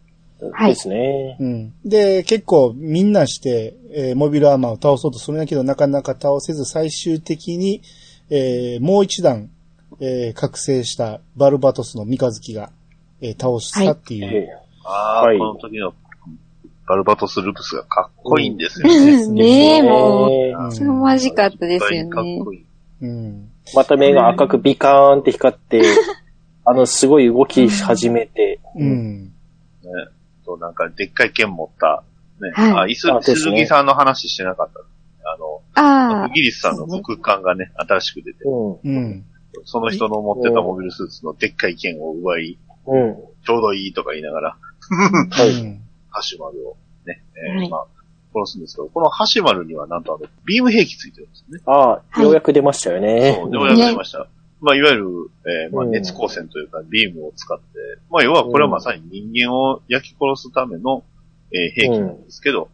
はいですね。うん。で、結構みんなして、えーモビルアーマーを倒そうとするんだけど、なかなか倒せず、最終的に、えーもう一段、えー覚醒したバルバトスの三日月が、えー倒したっていう。ええああ、はいこの時のバルバトス・ルプスがかっこいいんですよね。ねえ、もええうんう、凄まじかったですよかっね。こいい。うん。また目が赤くビカーンって光って、あの、すごい動き始めて、うん。ね。と、なんか、でっかい剣持った、ね。はいあ、いすあ、ですね鈴木さんの話してなかった。あの、ああイ、ギリスさんの副官がね、新しく出て、うん。うん。その人の持ってたモビルスーツのでっかい剣を奪い、うん。ちょうどいいとか言いながら、はい。うんハシュマルをね、えーはいまあ、殺すんですけど、このハシュマルにはなんとあの、ビーム兵器ついてるんですよね。ああ、はいようやく出ましたよね。そう、ようやく出ました。まあ、いわゆる、えーまあ、うん熱光線というか、ビームを使って、まあ、要はこれはまさに人間を焼き殺すための、えー兵器なんですけど、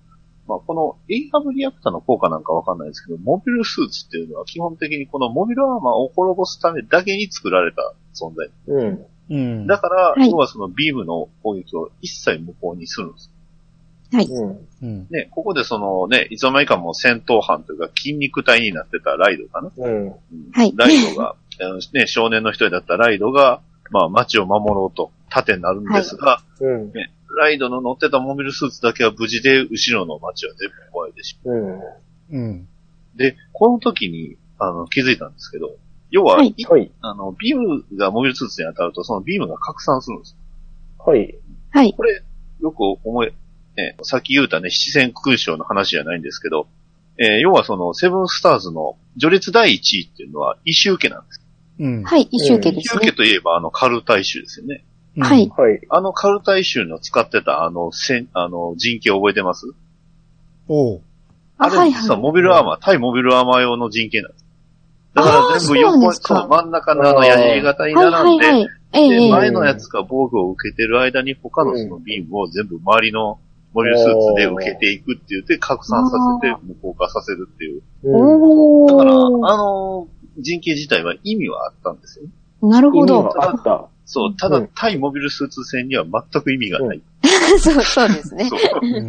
まあ、このエイハブリアクターの効果なんかわかんないですけど、モビルスーツっていうのは基本的にこのモビルアーマーを滅ぼすためだけに作られた存在。うん。うん。だから、はい要はそのビームの攻撃を一切無効にするんです。うん。うん。ね、ここでそのね、いつの間にかもう戦闘班というか筋肉体になってたライドかな。うん。うんはいライドが、ね、少年の一人だったライドが、まあ街を守ろうと盾になるんですが、うん。ライドの乗ってたモビルスーツだけは無事で後ろの街は全部壊れてしまうん。うん。う。で、この時に、あの、気づいたんですけど、要は、はいいはい。あの、ビームがモビルスーツに当たると、そのビームが拡散するんです。はい。はい。これ、よく思い、ね、さっき言うたね、七戦勲章の話じゃないんですけど、えー要はその、セブンスターズの序列第一位っていうのは、異臭家なんです。うん。はい、一周家異臭ですね。家といえば、あの、カルタイ州ですよね。うんはい。はい。あのカルタイ州の使ってた、あの、せん、あの、人形覚えてます？おう。あ、あれ、はい、実ははい。モビルアーマー、対モビルアーマー用の人形なんです。だから全部あーそう横そう、真ん中のあの矢印型に並んで、え。前のやつが防具を受けてる間に他のそのビームを全部周りのモビルスーツで受けていくって言って拡散させて無効化させるっていう。だから、あー。の人形自体は意味はあったんですよね。意味なるほど。はあった。そう、ただうん対モビルスーツ戦には全く意味がない。そう、そうですね。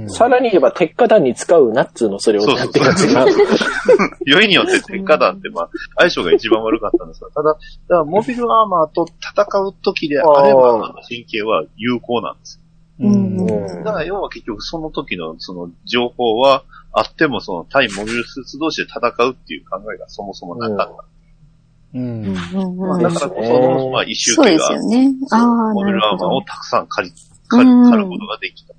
さらに言えば、鉄火弾に使うなっつうの、それをそうやそうそうってるやつが。より によって鉄火弾って、まあ、相性が一番悪かったんですが、ただ、だモビルアーマーと戦う時であれば、神経は有効なんです。うん。だから要は結局その時のその情報はあってもその対モビルスーツ同士で戦うっていう考えがそもそもなかった。うん。うんうんまあ、うんだからこその、まあ、一周そうですよね。ああ、モビルアーマーを。たくさん借り、借り、うん借ることができた。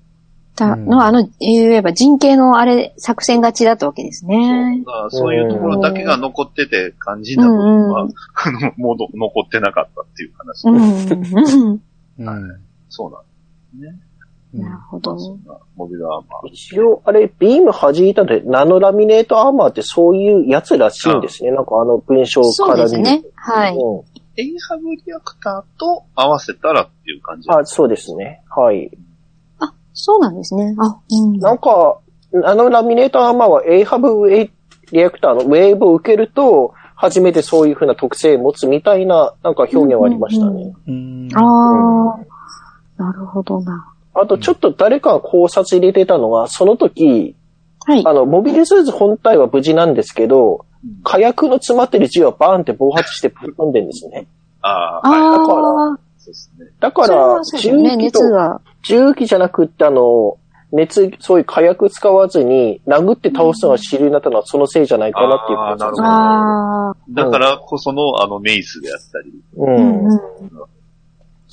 たの、あの、言えば人形のあれ、作戦勝ちだったわけですねだ。からそういうところだけが残ってて肝心な部分は、うん あの、もうど残ってなかったっていう話。うん。うんうん。そうなんですね。なるほど。そんなモビルアーマー。一応、あれ、ビーム弾いたで、ナノラミネートアーマーってそういうやつらしいんですね。なんかあの文章そうから見るですね。はい。うんエイハブリアクターと合わせたらっていう感じ。あ、そうですね。はい。あ、そうなんですね。あ、うん。なんか、あのラミネートアーマーは A ハブウェイリアクターのウェーブを受けると、初めてそういう風な特性を持つみたいな、なんか表現はありましたね。うん。ああ、なるほどな。あと、ちょっと誰かが考察入れてたのは、その時、はい。あの、モビルスーツ本体は無事なんですけど、火薬の詰まってる銃はバーンって暴発してぶっ飛んでるんですね。ああ、はい。だからああ、そうですね。だから。銃器と熱が。銃器じゃなくってあの、熱、そういう火薬使わずに、殴って倒すのが主流になったのはそのせいじゃないかなっていうあーなるほどああ、だからこそのあのメイスであったり。う。うんんうん。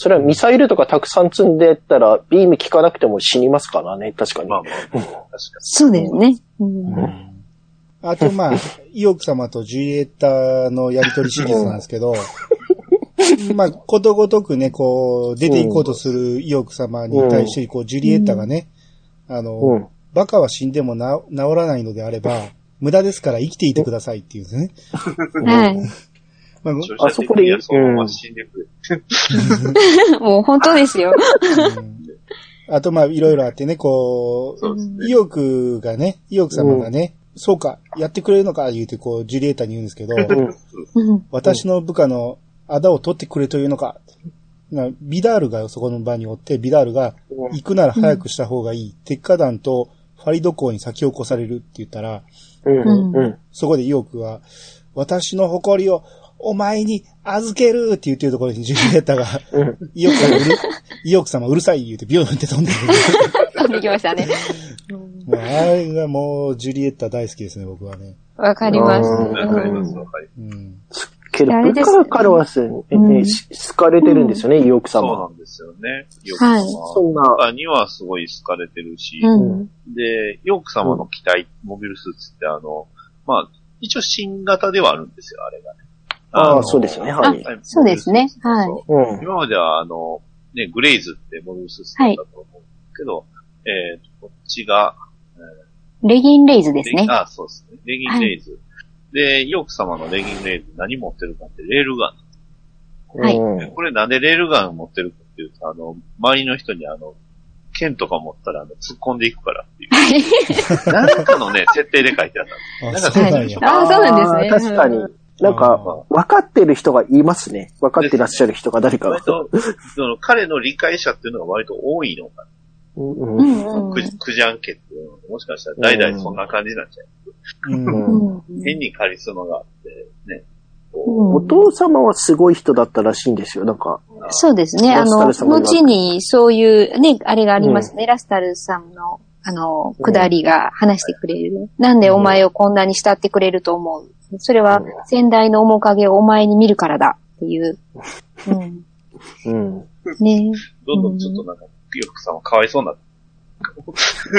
それはミサイルとかたくさん積んでやったら、ビーム効かなくても死にますからね、確かに。まあまあ、確かに。そうですね。うん。あと、まあ、イオク様とジュリエッタのやりとりシリーズなんですけど、まあ、ことごとくね、こう、出ていこうとするイオク様に対して、こう、ジュリエッタがね、あの、うん。バカは死んでもな治らないのであれば、無駄ですから生きていてくださいっていうんですね。はい。まあ、あそこでいや、そのまま死んでくれ。もう本当ですよ。うんあと、まあ、いろいろあってね、こそうう、意欲がね、意欲様がね、そうか、やってくれるのか、言うて、こう、ジュリエッタに言うんですけど、うん。うん私の部下のあだを取ってくれというのか、なビダールがそこの場におって、ビダールが、行くなら早くした方がいい。鉄火団とファリド港に先を越されるって言ったら、うん。うん。そこで意欲は、私の誇りをお前に預けるって言ってるところにジュリエッタが、うん。意欲様うる、意欲様うるさい言うてビヨンって飛んでる。飛んできましたね。もうあれがもう、ジュリエッタ大好きですね、僕はね。わかります。うんわかります、わかります。うん。けど、あれです部下からはす、えうんね、し好かれてるんですよね、イオクそうな様。んですよね。ヨークはい様そんな、他にはすごい好かれてるし、うん。で、ヨーク様の機体、モビルスーツってあの、まあ、一応新型ではあるんですよ、あれがね。ああ、のそうですよね、はい。はいそうですねはい。今まではあの、ね、グレイズってモビルスーツだったと思うんですけど、えーと、こっちが、レギンレイズですね。あ、そうですね。レギンレイズ。で、ヨーク様のレギンレイズ何持ってるかってレールガン。はいうんこれなんでレールガン持ってるかっていうと、あの、周りの人にあの、剣とか持ったらあの突っ込んでいくからっていう。なんかのね、設定で書いてあったんです。あ、そうなんや。ああ、そうなんですね。確かに。なんか、分かってる人がいますね。分かってらっしゃる人が誰かが割。と、その彼の理解者っていうのが割と多いのかうんううん。くじ、くじゃんけっていうのはもしかしたら代々そんな感じになっちゃう。うん。うん変にカリスマがあって、ね。うんお父様はすごい人だったらしいんですよ。なんか、そうですね。あの、後にそういうね、あれがありますね。ラスタルさんの、あの、くだりが話してくれる。なんでお前をこんなに慕ってくれると思うそれは先代の面影をお前に見るからだっていう。うん。うん。ねどんどんちょっとなんか、ヨーク様かわいそうになって。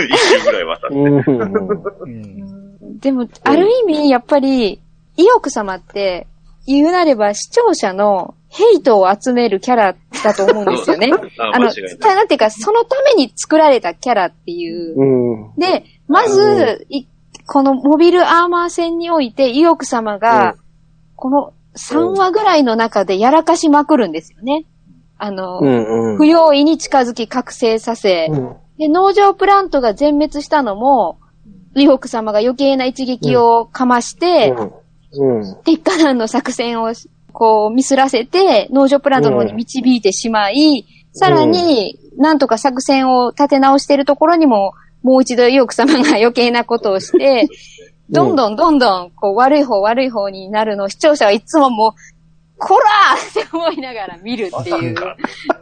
一周ぐらい渡って。うん。うん。でも、ある意味、やっぱり、イオク様って、言うなれば視聴者のヘイトを集めるキャラだと思うんですよね。ああの、なんていうか、そのために作られたキャラっていう。うん。で、まず、いこのモビルアーマー戦において、イオク様が、この3話ぐらいの中でやらかしまくるんですよね。あの、うん。うん。不用意に近づき覚醒させ、うんで、農場プラントが全滅したのも、イオク様が余計な一撃をかまして、うん。鉄火団の作戦をこうミスらせて、農場プラントの方に導いてしまい、さらに、なんとか作戦を立て直しているところにも、もう一度イオク様が余計なことをして、どんどんどんどん、こう、悪い方悪い方になるのを視聴者はいつももう、こらーって思いながら見るっていう。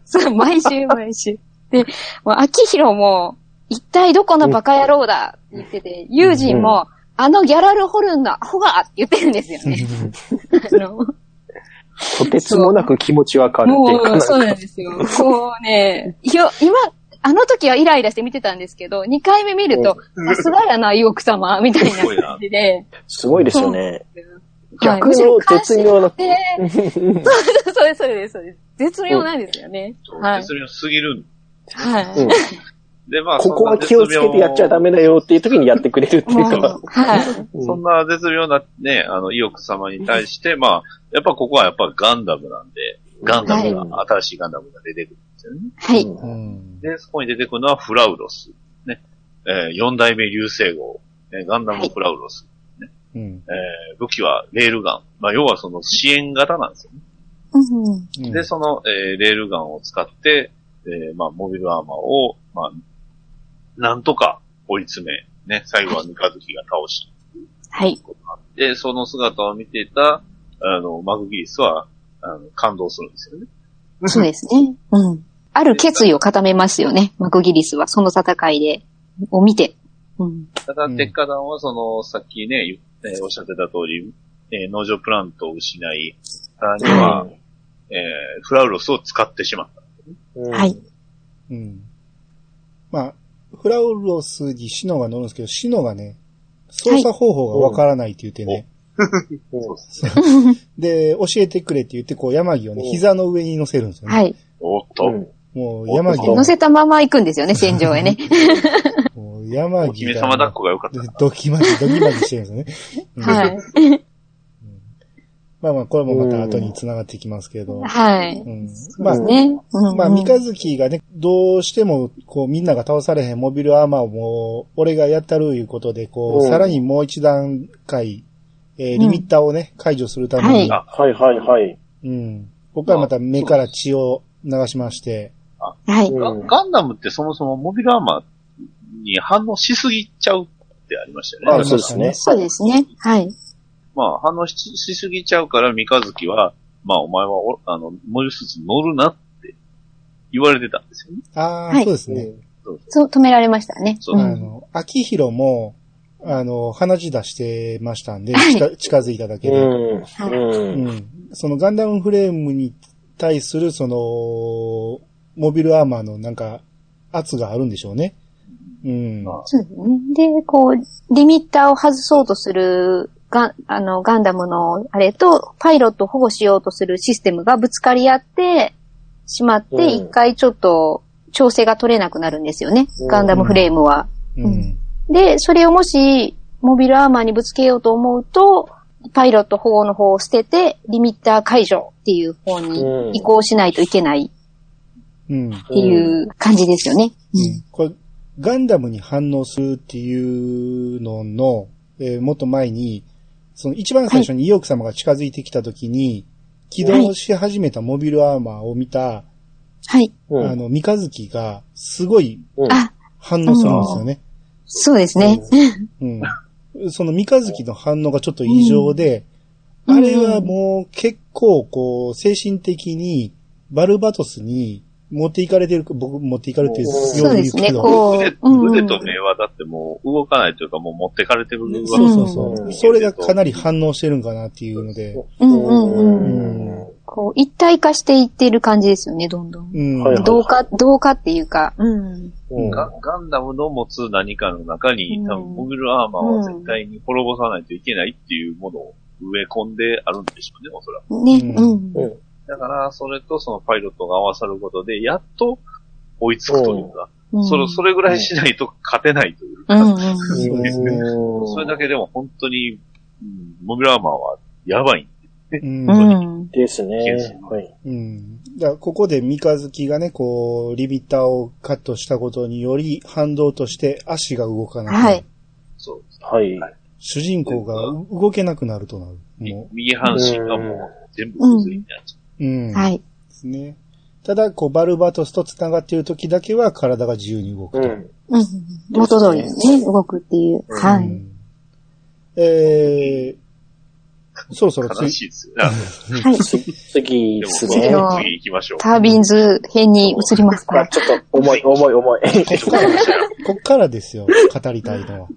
そう、毎週毎週。で、もう、秋広も、一体どこのバカ野郎だって言ってて、ユージンも、あのギャラルホルンのアホがって言ってるんですよね。あのとてつもなく気持ちわかるっていうかもう、そうなんですよ。こうね、いや、今、あの時はイライラして見てたんですけど、2回目見ると、さすがやな、イオク様、みたいな感じで。すごいですよね。はい逆の絶妙な。で、そうです、そうです、そうです。絶妙なんですよね。はい。絶妙すぎるんはい。うんで、まあ、ここは気をつけてやっちゃダメだよっていう時にやってくれるっていうもかう。はい。そんな絶妙なね、あの、意欲様に対して、まあ、やっぱここはやっぱガンダムなんで、ガンダムが、新しいガンダムが出てくるんですよね。はい。うん。で、そこに出てくるのはフラウロス。ね。えー、四代目流星号。ね、ガンダムフラウロス。うん。えー、武器はレールガン。まあ、要はその支援型なんですよね。うんうんで、その、えー、レールガンを使って、えー、まあ、モビルアーマーを、まあ、なんとか追い詰め、ね、最後は三日月が倒し、はい。で、その姿を見ていた、あの、マグギリスは、あの、感動するんですよね。そうですね。うん。ある決意を固めますよね、マクギリスは、その戦いで、を見て。うん。ただ、うん鉄火団はその、さっきね、言えーおっしゃってた通り、えー農場プラントを失い、さらには、えーフラウロスを使ってしまった。うんはい。うん。まあ、フラウロスにシノが乗るんですけど、シノがね、操作方法がわからないって言ってね。うんで、教えてくれって言って、こう、山木をね、うん膝の上に乗せるんですよね。はい。おっと、うんもう、山木お乗せたまま行くんですよね、戦場へね。もう山お木が姫様抱っこが良かったな。ドキマギ、ドキマギしてるんですよね。うんはい。まあまあ、これもまた後に繋がってきますけど。はい。うんまあ、ね。うんまあ、三日月がね、どうしても、こう、みんなが倒されへんモビルアーマーをもう、俺がやったるいうことで、こう、うんさらにもう一段階、えーリミッターをね、解除するために、ははいはいはい。うん。ここからまた目から血を流しまして、はい。うんガガンダムってそもそもモビルアーマーに反応しすぎちゃうってありましたよね。あそうですね。そうですね。はい。まあ反応ししすぎちゃうから三日月は、まあお前はおあの、モビルスーツ乗るなって言われてたんですよね。ああ、はいそうですね。そう、止められましたね。そううんあの、秋広も、あの、鼻血出してましたんで、はい近近づいただけで。うん。ううん。ん。そのガンダムフレームに対する、その、モビルアーマーのなんか、圧があるんでしょうね。うん。まあそうですね。で、こう、リミッターを外そうとするガン、あの、ガンダムのあれと、パイロットを保護しようとするシステムがぶつかり合ってしまって、うん一回ちょっと調整が取れなくなるんですよね。うんガンダムフレームは。うん。で、それをもし、モビルアーマーにぶつけようと思うと、パイロット保護の方を捨てて、リミッター解除っていう方に移行しないといけないうん。っていう感じですよね。うんこれ、ガンダムに反応するっていうのの、えーもっと前に、その一番最初にイオク様が近づいてきた時に、起動し始めたモビルアーマーを見た、はい。うん。あの、三日月がすごい反応するんですよね。そうですね。うん。その三日月の反応がちょっと異常で、うんあれはもう結構こう、精神的にバルバトスに持っていかれてる、僕持っていかれてるよそうですね。言うけど、こ腕う、腕と目はだってもう動かないというかもう持ってかれてるわけですそうそうそうう。んそれがかなり反応してるんかなっていうので、うんうんうんうん。こう、一体化していっている感じですよね、どんどん。うん。はいはい同化、同化っていうか、うん。うんガガンダムの持つ何かの中に、うん多分モビルアーマーは絶対に滅ぼさないといけないっていうものを植え込んであるんでしょうね、おそらく。ね。うん。だから、それとそのパイロットが合わさることで、やっと追いつくというか、うんそれ、それぐらいしないと勝てないというか。そうですね。それだけでも本当に、うんモビルアーマーはやばい。うん。うん。ですね。はい。うん。だここで三日月がね、こう、リミッターをカットしたことにより、反動として足が動かなくなる。はい。そうです。はい。主人公が動けなくなるとなる。右半身がもう全部崩れになっちゃう。うん。はい。ですね。ただ、こう、バルバトスと繋がっている時だけは体が自由に動くと。うん。うん。元通りにね、動くっていう。はい。うんえー、そろそろう。つい、悲しいですよね。はい。次でも、ですね。次の次行きましょう。タービンズ編に移りますあ、か。ちょっと重い、重い、重い。こっからですよ、語りたいのは。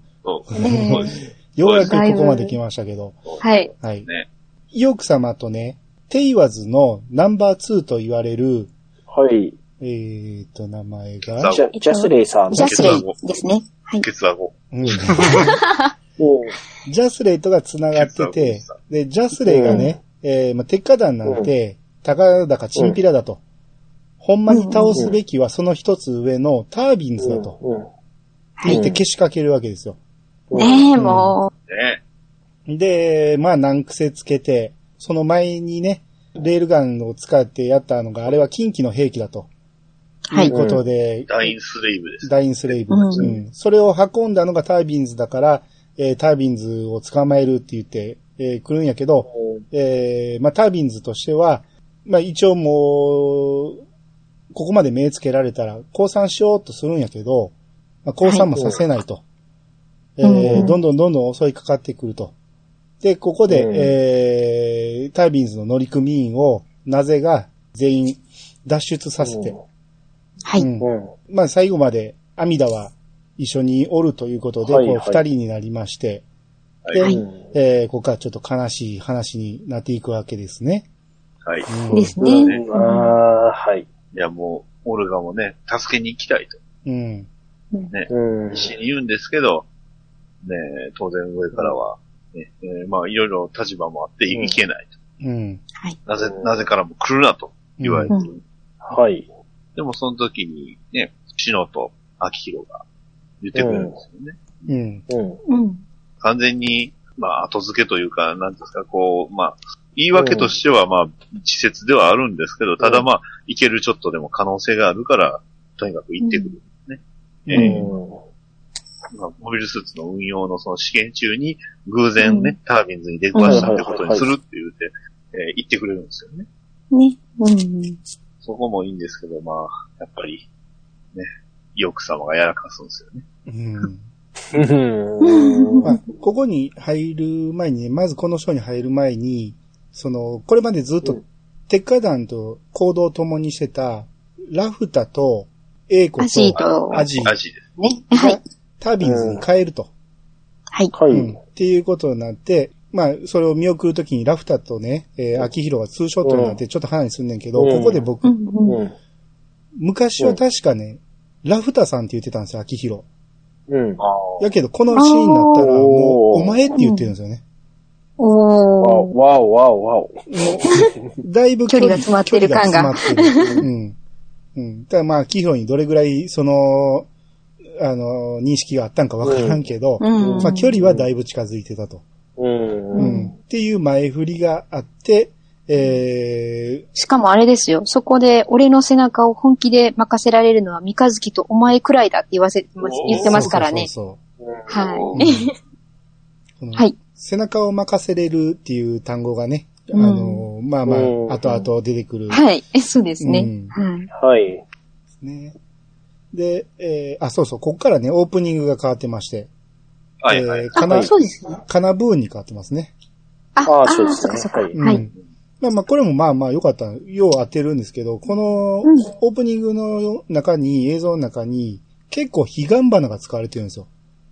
ようやくここまで来ましたけど。はい。はい。ね。イオク様とね、テイワズのナンバー2と言われる、はい。えーと、名前が、ジャジャスレイさん。ジャスレイですね。はい。ケツアゴ。うん うんジャスレイとが繋がってて、で、ジャスレイがね、えーまあ、鉄火弾なんて、たかだかチンピラだと。ほんまに倒すべきはその一つ上のタービンズだと。うん。言ってけしかけるわけですよ。ねえ、もね。で、まあ難癖つけて、その前にね、レールガンを使ってやったのが、あれは近畿の兵器だと。う。はいいう。ことで、ダインスレイブです。ダインスレイブ、うんうんそれを運んだのがタービンズだから、えータービンズを捕まえるって言って、えー来るんやけど、えーまあ、タービンズとしては、まあ、一応もう、ここまで目つけられたら、降参しようとするんやけど、まあ、降参もさせないと。えーうんどんどんどんどん襲いかかってくると。で、ここで、うんえータービンズの乗組員を、なぜが全員脱出させて、はい。うんうん。まあ最後まで、アミダは一緒におるということで、はいはいこう二人になりまして、はい。で、はいえーここからちょっと悲しい話になっていくわけですね。はい。うんですね。ねああ、はい。いや、もう、オルガもね、助けに行きたいと。うん。うん。必死に言うんですけど、ね、当然上からは、ね、えーまあいろいろ立場もあってうんいけないと。うん。なぜ、なぜからも来るなと言われてる。はい。でもその時にね、篠と秋広が言ってくれるんですよね。うん。うん。うん。完全に、まあ後付けというか、なんですか、こう、まあ、言い訳としてはまあ、稚拙ではあるんですけど、ただまあ、いけるちょっとでも可能性があるから、とにかく行ってくる。ね。えーまあ、モビルスーツの運用のその試験中に、偶然ね、タービンズに出くわしたってことにするって言って、えー言ってくれるんですよね。ね。うん。そこもいいんですけど、まあ、やっぱり、ね、ヨーク様がやらかすんですよね。うん。う んまあ、ここに入る前にね、まずこの章に入る前に、その、これまでずっとうん、鉄火団と行動を共にしてた、ラフタと、エイコアジーと、と、アジアジです。ね。はい。タービンズに変えると。はい。はい。うん。っていうことになって、まあ、それを見送るときにラフタとね、えー、秋広がツーショットになってちょっと話すんねんけど、うんここで僕、うんうん。うん。昔は確かね、ラフタさんって言ってたんですよ、秋広。うん。やけど、このシーンになったら、もう、お前って言ってるんですよね。わおー。お、わお、わお、わお。だいぶ距離が詰まってる感が距離詰まってる。うん。うん。だからまあ、企業にどれぐらい、その、あの、認識があったんかわからんけど、うん。まあ、距離はだいぶ近づいてたと。う。うんん。っていう前振りがあって、えしかもあれですよ。そこで俺の背中を本気で任せられるのは三日月とお前くらいだって言わせ、言ってー、ますからね。そうはそうい。そうはい。背中を任せれるっていう単語がね、あうんの、まあまうんあ、後々出てくる。はい。そうですねうん。はい。はい。ね。で、えーあ、そうそう、ここからね、オープニングが変わってまして、はいはい。あ、えーかな、そうですね。かなブーンに変わってますね。あ、ああそうですねそっかそっか。はい。まあまあ、これもまあまあ良かった。よう当てるんですけど、このうんオープニングの中に、映像の中に、結構彼岸花が使われてるんですよ。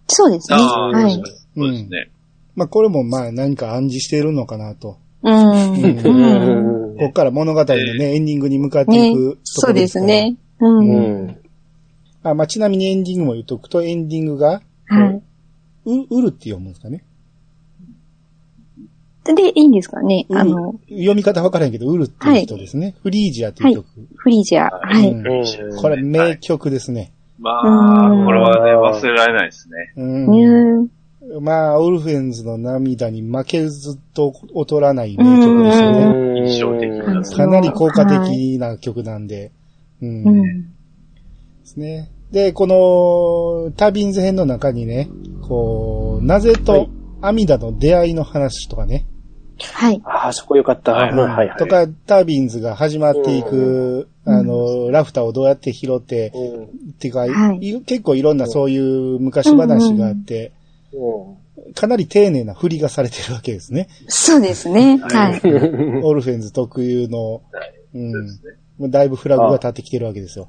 そうですね。ああ、はい。そうですね。まあこれもまあ何か暗示しているのかなと。うん。ここから物語のね、エンディングに向かっていねくところそうです。ね。う。うんん。あまあちなみにエンディングも言っとくと、エンディングが、はい。う、うるって読むんですかね。で、いいんですかね。あの、読み方わからんけど、うるっていう人ですね。フリージアっていう曲。フリージャー。はい。うんうんこれ名曲ですね。まあ、うんこれはね、忘れられないですね。うん。うん。まあ、オルフェンズの涙に負けずと劣らない名曲ですよね。印象的なかなり効果的な曲なんで。うん。うん。ですね。で、この、タービンズ編の中にね、こう、なぜとはいアミダの出会いの話とかね。はい。ああ、そこよかった。はいうんはいはい。とか、タービンズが始まっていく、うんあの、ラフターをどうやって拾って、うん。っていうか、はいい結構いろんなそういう昔話があって、うかなり丁寧な振りがされてるわけですね。そうですね。はい。ん。オルフェンズ特有の、はい。うんだいぶフラグが立ってきてるわけですよ。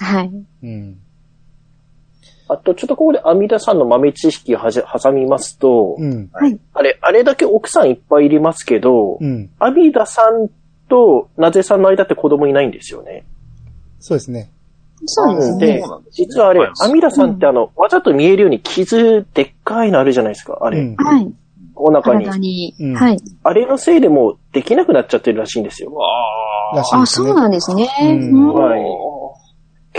はい。うん。あと、ちょっとここで阿弥陀さんの豆知識をはじ挟みますと、うん。あれ、あれだけ奥さんいっぱいいりますけど、うん。阿弥陀さんとなぜさんの間って子供いないんですよね。そうですね。そうですね。でそうなんですね実はあれはい、阿弥陀さんってあの、わざと見えるように傷でっかいのあるじゃないですか、あれ。うん。はい。お腹に。はい。あれのせいでもうできなくなっちゃってるらしいんですよ。あ、らしいですね。そうなんですね。はい。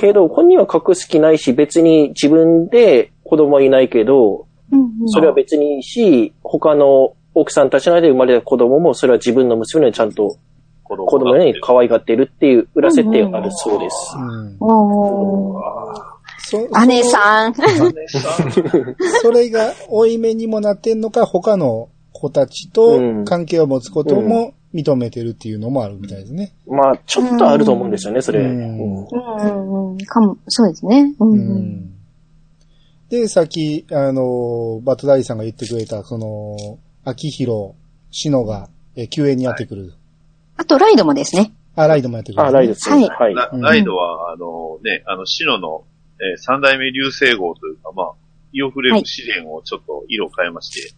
けど、本人は隠す気ないし、別に自分で子供はいないけど、うんそれは別にいいし、他の奥さんたちの間で生まれた子供も、それは自分の娘のようにちゃんと子子供のように可愛がってるっていう裏設定があるそうです。うん。おーそ、姉さん。それが負い目にもなってんのか、他の子たちと関係を持つことも認めてるっていうのもあるみたいですね。まあ、ちょっとあると思うんですよね、それ。うんうん。かも、そうですね。で、さっき、あの、バットダディさんが言ってくれた、その、秋広、シノが、え救援にやってくる。あと、ライドもですね。あ、ライドもやってくる、あ、ライドですね。はい。うんラライドは、あのね、あの、白の、えー三代目流星号というか、まあ、イオフレーム試練をちょっと色を変えまして、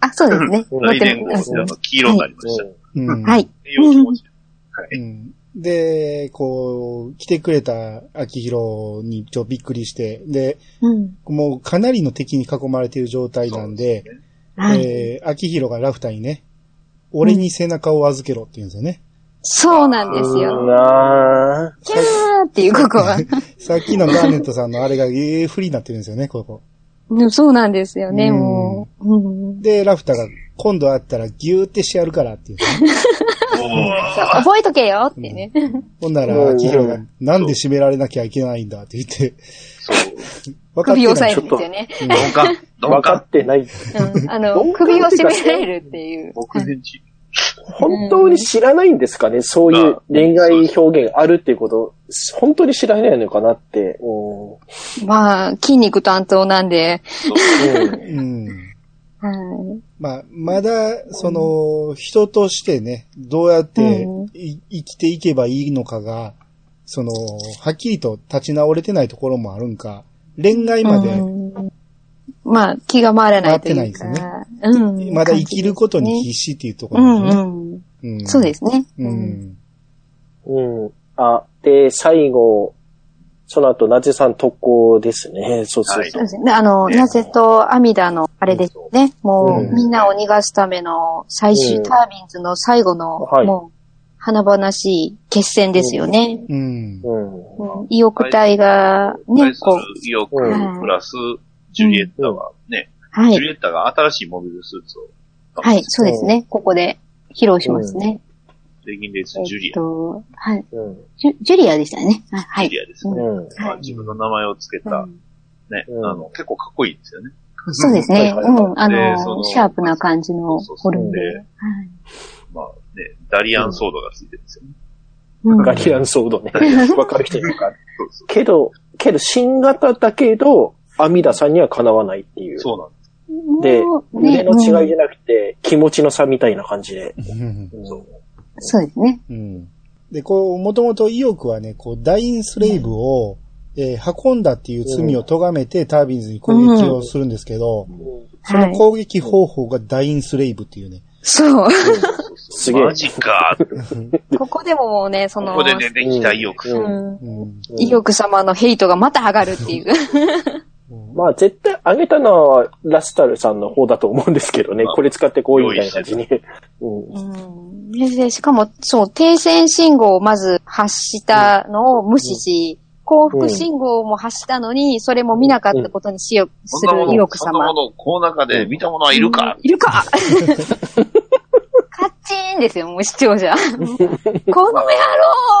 あ、そうですね。うん来年号であの、黄色になりました。うん。はい。栄養気持ち。はい。うん。で、こう、来てくれた秋広にちょっとびっくりして、で、うん。もうかなりの敵に囲まれている状態なんで、そうすねはい。えー、秋広がラフターにね、俺に背中を預けろって言うんですよね。そうなんですよ。なキャーっていう、ここは。さっきのガーネットさんのあれがええ不利になってるんですよね、ここ。うんそうなんですよね、うんもう。うんで、ラフターが今度会ったらギューってしてやるからっていう、ね。おーそう覚えとけよってね。ほんなら、うん秋広がなんで締められなきゃいけないんだって言って。分かってない首を押さえるんですよね。分かっ。てない。うんあの、首を絞められるっていう。本当に知らないんですかね？そういう恋愛表現あるっていうこと、本当に知らないのかなって。うまあ、筋肉担当なんで。んうんうん。はい。まあ、まだ、その、人としてね、どうやってうんい生きていけばいいのかが、その、はっきりと立ち直れてないところもあるんか、恋愛まで、うんまあ、気が回らないというか。回ってないですうん。まだ生きることに必死っていうところうんですね。うん。うんそうですね。うん。うん。あ、で、最後、その後、なぜさん特攻ですね。そうそうはいそう。ですね。であの、ねなぜと阿弥陀の、あれですね。もう、うんみんなを逃がすための最終、うんタービンズの最後の、はいもう、華々しい決戦ですよね。うん。うん。うん意欲隊が、ね、こ意欲うんプラス、ジュリエッタはね、う、はい。ジュリエッタが新しいモビルスーツを。はい、そうですね。ここで披露しますね。レギンレースジュリえっと、はい。うん。ジュジュリアでしたね。あはア。いジュ。リアですね。うん。まあ自分の名前を付けた、うんね、うんあの、結構かっこいいですよね。そうですね。うん。あの、シャープな感じのそうそうそうフォルムで。ではいまあね、ダリアンソードが付いてるんですよね。うんガリアンソードね。わかる人いるか。そうそう。けど、けど、新型だけど、阿弥陀さんにはかなわないっていう。そうなんでもうね腕の違いじゃなくて、気持ちの差みたいな感じで。そう。そうですね。うん。で、こう、もともと意欲はね、こう、ダインスレイブを、えー運んだっていう罪を咎めてタービンズに攻撃をするんですけど、その攻撃方法がダインスレイブっていうね。そう。すげえマジかー ここでももうね、その、ここでね、できた意欲。うんうんうん。意欲様のヘイトがまた上がるっていう。まあ絶対上げたのはラスタルさんの方だと思うんですけどね。まあこれ使ってこういうみたいな感じに。うん。うん。ででしかも、そう、停戦信号をまず発したのを無視し、幸福信号も発したのに、それも見なかったことにしよ、する意欲様そんなも。の、この中で見たものはいるか？うん。いるか チーンですよ、もう視聴者。この野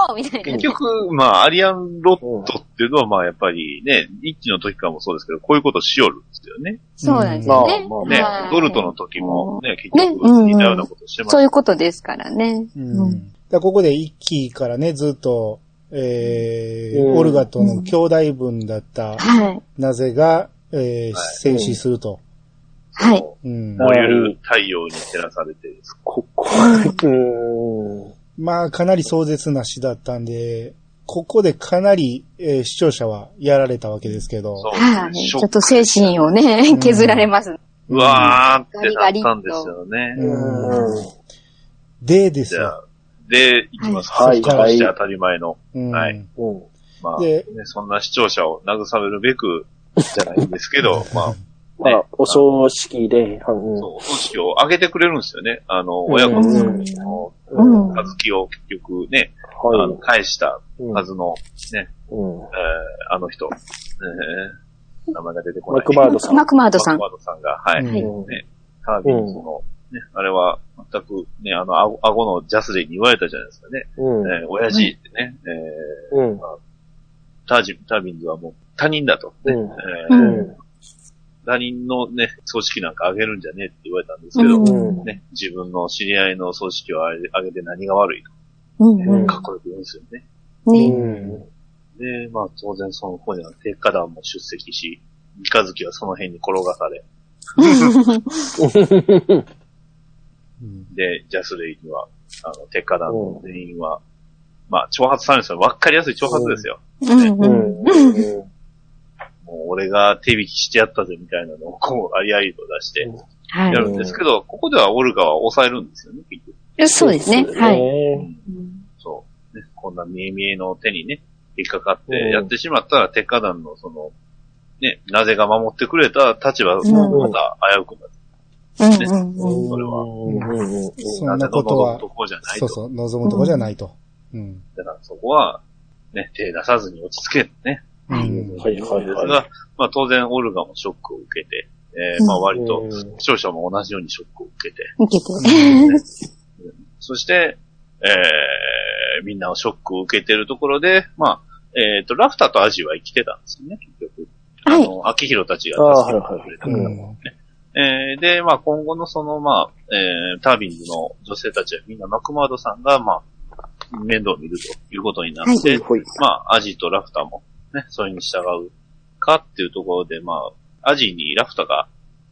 郎みたいな結。局、まあ、アリアンロットっていうのは、まあ、やっぱりね、一期の時からもそうですけど、こういうことしよるんですよね。そうなんですよね。まあまあねはい、ドルトの時もね、結ね局、似たようなことしてましたそういうことですからね。うんここで一期からね、ずっと、えーうんオルガとの兄弟分だったはい。なぜが、えーはい戦死すると。はい。燃える太陽に照らされて、ここ、うん。まあ、かなり壮絶な死だったんで、ここでかなり、えー視聴者はやられたわけですけど、そうはい。ショックちょっと精神をね、削られます。うわーってなったんですよね。うんでですよ。で、いきます。はいそして当たり前の。うんはいうん。まあ、でね、そんな視聴者を慰めるべくじゃないんですけど、まあ、まあ、お葬式で、うんそう、お葬式を上げてくれるんですよね。あの、うん親子の、うんのうん和樹を結局ね、あはの返したい。はずの、ね、うん。えーあの人、えー名前が出てこない。マクマードさん。マクマードさんマ。クマードさんが、はい。うんね、タービンズの、ね、あれは全くね、あの、顎顎のジャスレイに言われたじゃないですかね。うん。えー親父ってね、えーうん。タージタービンズはもう他人だと。ねうんえーうん他人のね、葬式なんかあげるんじゃねえって言われたんですけど、うんね、自分の知り合いの葬式をあげあげて何が悪いと、うんうん。かっこよく言うんですよね。うね。ん。で、まあ当然その方には鉄火団も出席し、三日月はその辺に転がされ、うんで、ジャスレイには、あの、鉄火団の全員は、まあ、挑発されるんですよ。わかりやすい挑発ですよ。もう俺が手引きしてやったぜみたいなのを、こう、ありありと出してはやるんですけど、ここではオルガは抑えるんですよね、結局。い。そうですね。はい。い。うんそう。ね、こんな見え見えの手にね、引っかかってうんやってしまったら、鉄火団のその、ね、なぜが守ってくれた立場がうんまた危うくなる。うんうんうん。それはうんうんうんそんなことはなぜ望むとこじゃないと。そうそう、望むとこじゃないと。うん。だからそこは、ね、手出さずに落ち着け、ね。はいうんはいはいですはい。が、まあ当然オルガもショックを受けて、えーまあ割とうん視聴者も同じようにショックを受けて、受けて。そして、えー、みんなをショックを受けてるところで、まあ、えっ、と、ラフターとアジは生きてたんですよね、結局。はいあの、秋広たちがああ助けてくれたから。うん。えーで、まあ今後のその、まあ、えー、タービンズの女性たちはみんなマクマードさんが、まあ、面倒を見るということになって、ほい。まあ、アジとラフターも、ね、それに従うかっていうところで、まあ、アジにラフターが、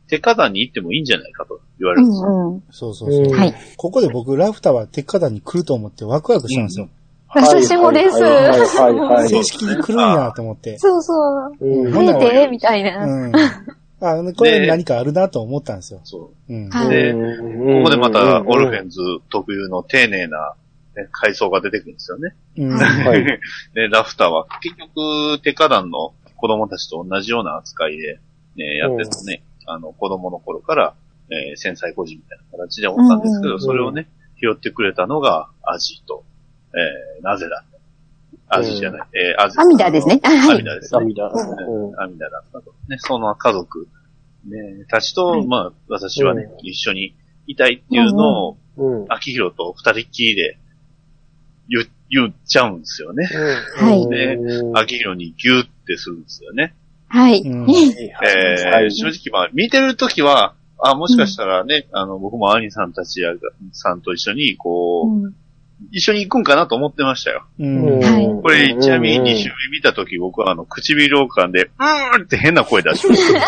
鉄火団に行ってもいいんじゃないかと言われうるんですよ。んうん。そうそうそう。うんはい。ここで僕、ラフターは鉄火団に来ると思ってワクワクしたんですよ。私もです。正式に来るんやと思って。そうそう。うんほんなら増えて、みたいな。うん。あ、これ何かあるなと思ったんですよ。そう。うん。はいでうんここでまた、オルフン。ェンズ特有の丁寧な、ね、階層が出てくるんですよね。うん。はいで、ラフターは結局、鉄火団の子供たちと同じような扱いで、ね、やってたね、あの、子供の頃から、えー繊細孤児みたいな形でおったんですけど、うんうんそれをね、拾ってくれたのがアジと、えー、なぜだアジじゃない、えー、アジ。アミダですね。アミダですね。涙。うんアミダだったと。ね、その家族、ね、たちと、はいまあ、私はね、う一緒にいたいっていうのを、うん。秋広と二人っきりで言、言っちゃうんですよね。はいで秋広にギューってするんですよね。はい。うんえ はいー、正直まあ、見てるときは、あ、もしかしたらね、あの、僕も兄さんたちや、さんと一緒に、こう、うん一緒に行くんかなと思ってましたよ。うん。はいこれ、ちなみに2週目見たとき、僕はあの、唇を噛んで、うーんって変な声出してました。こ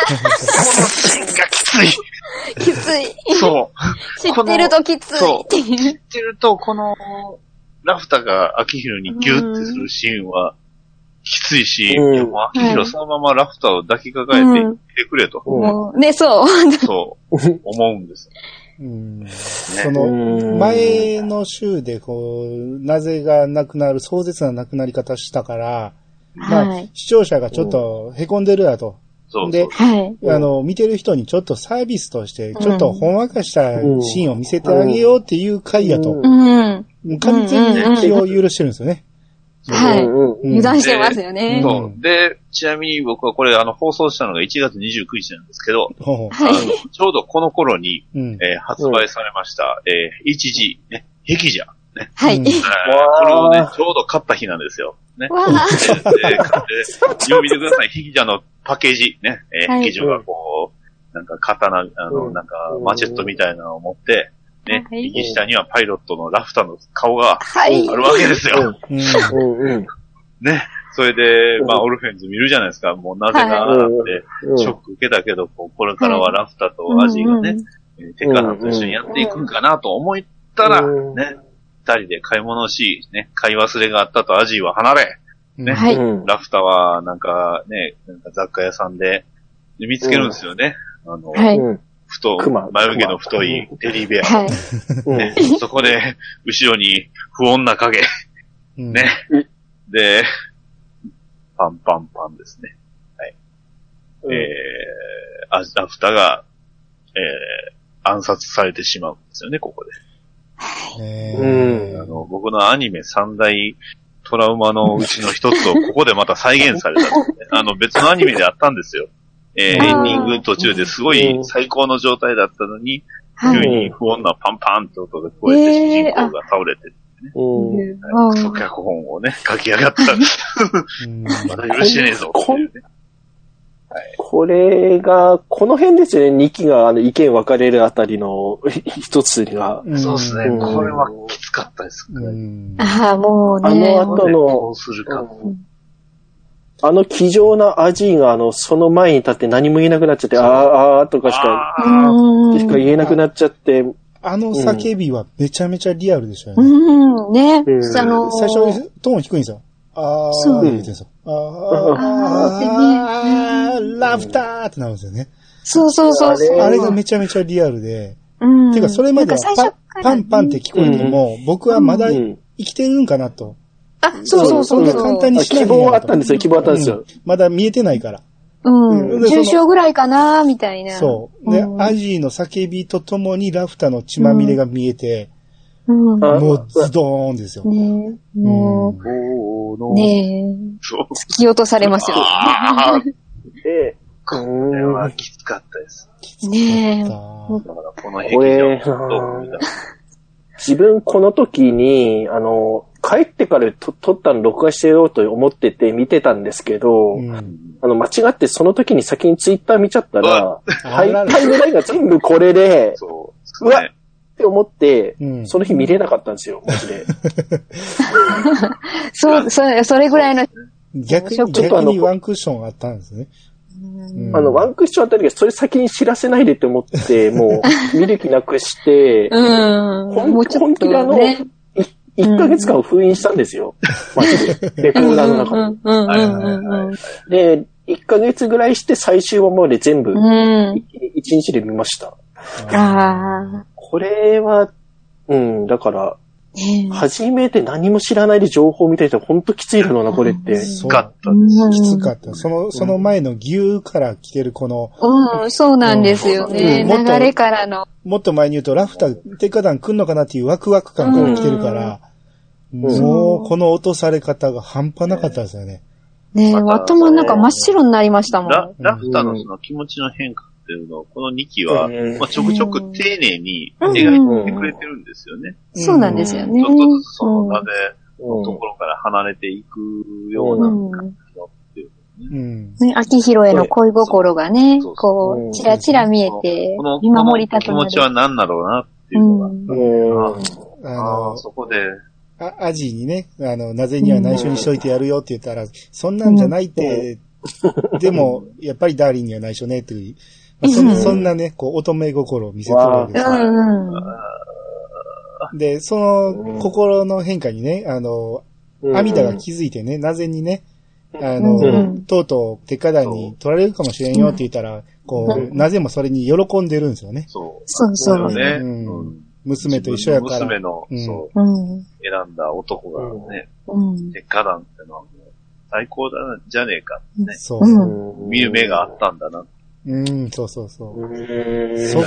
のシーンがきつい。きつい。そう。知ってるときついそうっていう。知ってると、この、ラフタが秋広にギューってするシーンは、きついし、うんいやもう秋広そのままラフターを抱きかかえてうんいってくれと、ね、そう。そう、思うんです。うん。ねその、前の週で、こう、なぜがなくなる、壮絶な亡くなり方したから、まあ、はい。視聴者がちょっと凹んでるやと。そうではい。うんあの、見てる人にちょっとサービスとして、ちょっとほんわかしたうんシーンを見せてあげようっていう回やとう。うん。完全に気を許してるんですよね。はいうんうん油断してますよね。うんそう。で、ちなみに僕はこれ、あの、放送したのが1月29日なんですけど、ほうほうあのちょうどこの頃に、うん。えー発売されました、えー HG、ね、壁じゃ。はい。これをね、ちょうど買った日なんですよ。ね。わあ。で、って、よう見てください。壁じゃのパッケージ、ね。えー、はい壁女がこう、なんか刀、あの、うんなんか、マチェットみたいなのを持って、ね、はい右下にはパイロットのラフターの顔がはいあ。るわけですよ。ね。それで、まあ、うんオルフェンズ見るじゃないですか。もうなぜかはいって、うんショック受けたけど、こうこれからはラフターとアジがね、えーテッカさんと一緒にやっていくんかなと思ったら、うんね、二人で買い物をし、ね、買い忘れがあったとアジは離れ、ねはいうんラフターはなんかね、なんか雑貨屋さんでで見つけるんですよね。あの、はい。うん太熊、眉毛の太いテディベア。はい。うんね、そこで、後ろに不穏な影。うんねうん。で、パンパンパンですね。うんえー、アラフターが、えー、暗殺されてしまうんですよね、ここで。ねうん。あの、僕のアニメ三大トラウマのうちの一つをここでまた再現されたんですね。あの、別のアニメであったんですよ。えー、エンディング途中ですごい最高の状態だったのに、はい。急に不穏なパンパンって音が聞こえて、主人公が倒れて、うん。あクソ脚本をね、書き上がった。うん。まだ許してねえぞっこれが、この辺ですよね、2期があの意見分かれるあたりの 一つが。うんそうですね。うんこれはきつかったです。うん。あ、もうあね。の後の。あの気丈なアジーがあの、その前に立って何も言えなくなっちゃって、あーあーとかしか。しか言えなくなっちゃって、あの叫びはめちゃめちゃリアルでしたよね。うん、ね。最初、トーン低いんですよ。あー、そう言ってんですよ。あ、あ、ラフターってなるんですよね。そうそうそうそう。あれがめちゃめちゃリアルで。うん。てか、それまではパンパンパンって聞こえても、僕はまだ生きてるんかなと。あ、そうそうそうそう。そんな簡単にあ希望はあったんですよ、希望はあったんですよ。まだ見えてないから。うん。でその重症ぐらいかなみたいな。そう。で、アジーの叫びとともにラフターの血まみれが見えて、うん。あもうズドーンですよ。ねえ、もう、ねえ、そう。突き落とされますよ。ああ、で、これはきつかったです。ねえ。あだからこのこれ壁をどう見た自分この時に、あの、帰ってからと撮ったの録画してようと思ってて見てたんですけど、うん。あの、間違ってその時に先にツイッター見ちゃったら、タイタイムラインが全部これで、そう。うわねって思って、うんその日見れなかったんですよ、マジで。そう、それ、それぐらいの、逆に、ちょっと逆にワンクッションあったんですね。うんあの、ワンクッションあたりがそれ先に知らせないでって思って、もう 見る気なくして、うん。ほんもうちょっと本気であの、ね。1ヶ月間封印したんですよ。マジで。レコーダーの中に。うんうんうんうんで、1ヶ月ぐらいして最終話まで全部、うん。うん。一日で見ました。ああ。これは、うん、だから、ね初めて何も知らないで情報を見た人は本当きついだろうな、これって。そうかったです。うんきつかった。その、その前の牛から来てるこの、うん、そうなんですよね。うんもっと流れからの。もっと前に言うとラフター、鉄火団来んのかなっていうワクワク感から来てるから、んもうこの落とされ方が半端なかったですよね。ねまた頭の中真っ白になりましたもん。ララフターのその気持ちの変化っていうのを、この2期は、うんまあ、ちょくちょく丁寧に描いてくれてるんですよね。そうなんですよね。ちょっとずつそのうん鍋うんのところから離れていくようなうん感じのっていううん。ね、秋広への恋心がねこう、ちらちら見えてこの、見守りたくなる。この気持ちは何だろうなっていうのが。あそこで、あアジにね、あの、なぜには内緒にしといてやるよって言ったら、そんなんじゃないって、でも、やっぱりダーリンには内緒ねっていう、まあそんうんそんなね、こう、乙女心を見せてるわけうですよ。んうん。で、その心の変化にね、あの、アミダが気づいてね、なぜにね、あの、うんとうとう、鉄火団に取られるかもしれんよって言ったら、こう、なぜもそれに喜んでるんですよね。そう。そうそう。ね。うんうん娘と一緒やから。娘の、うんそう、うん。選んだ男がね、うん。鉄火団ってのはもう、最高だな、じゃねえかってね、そう。うん見る目があったんだな、うん、そうそうそう。うんそ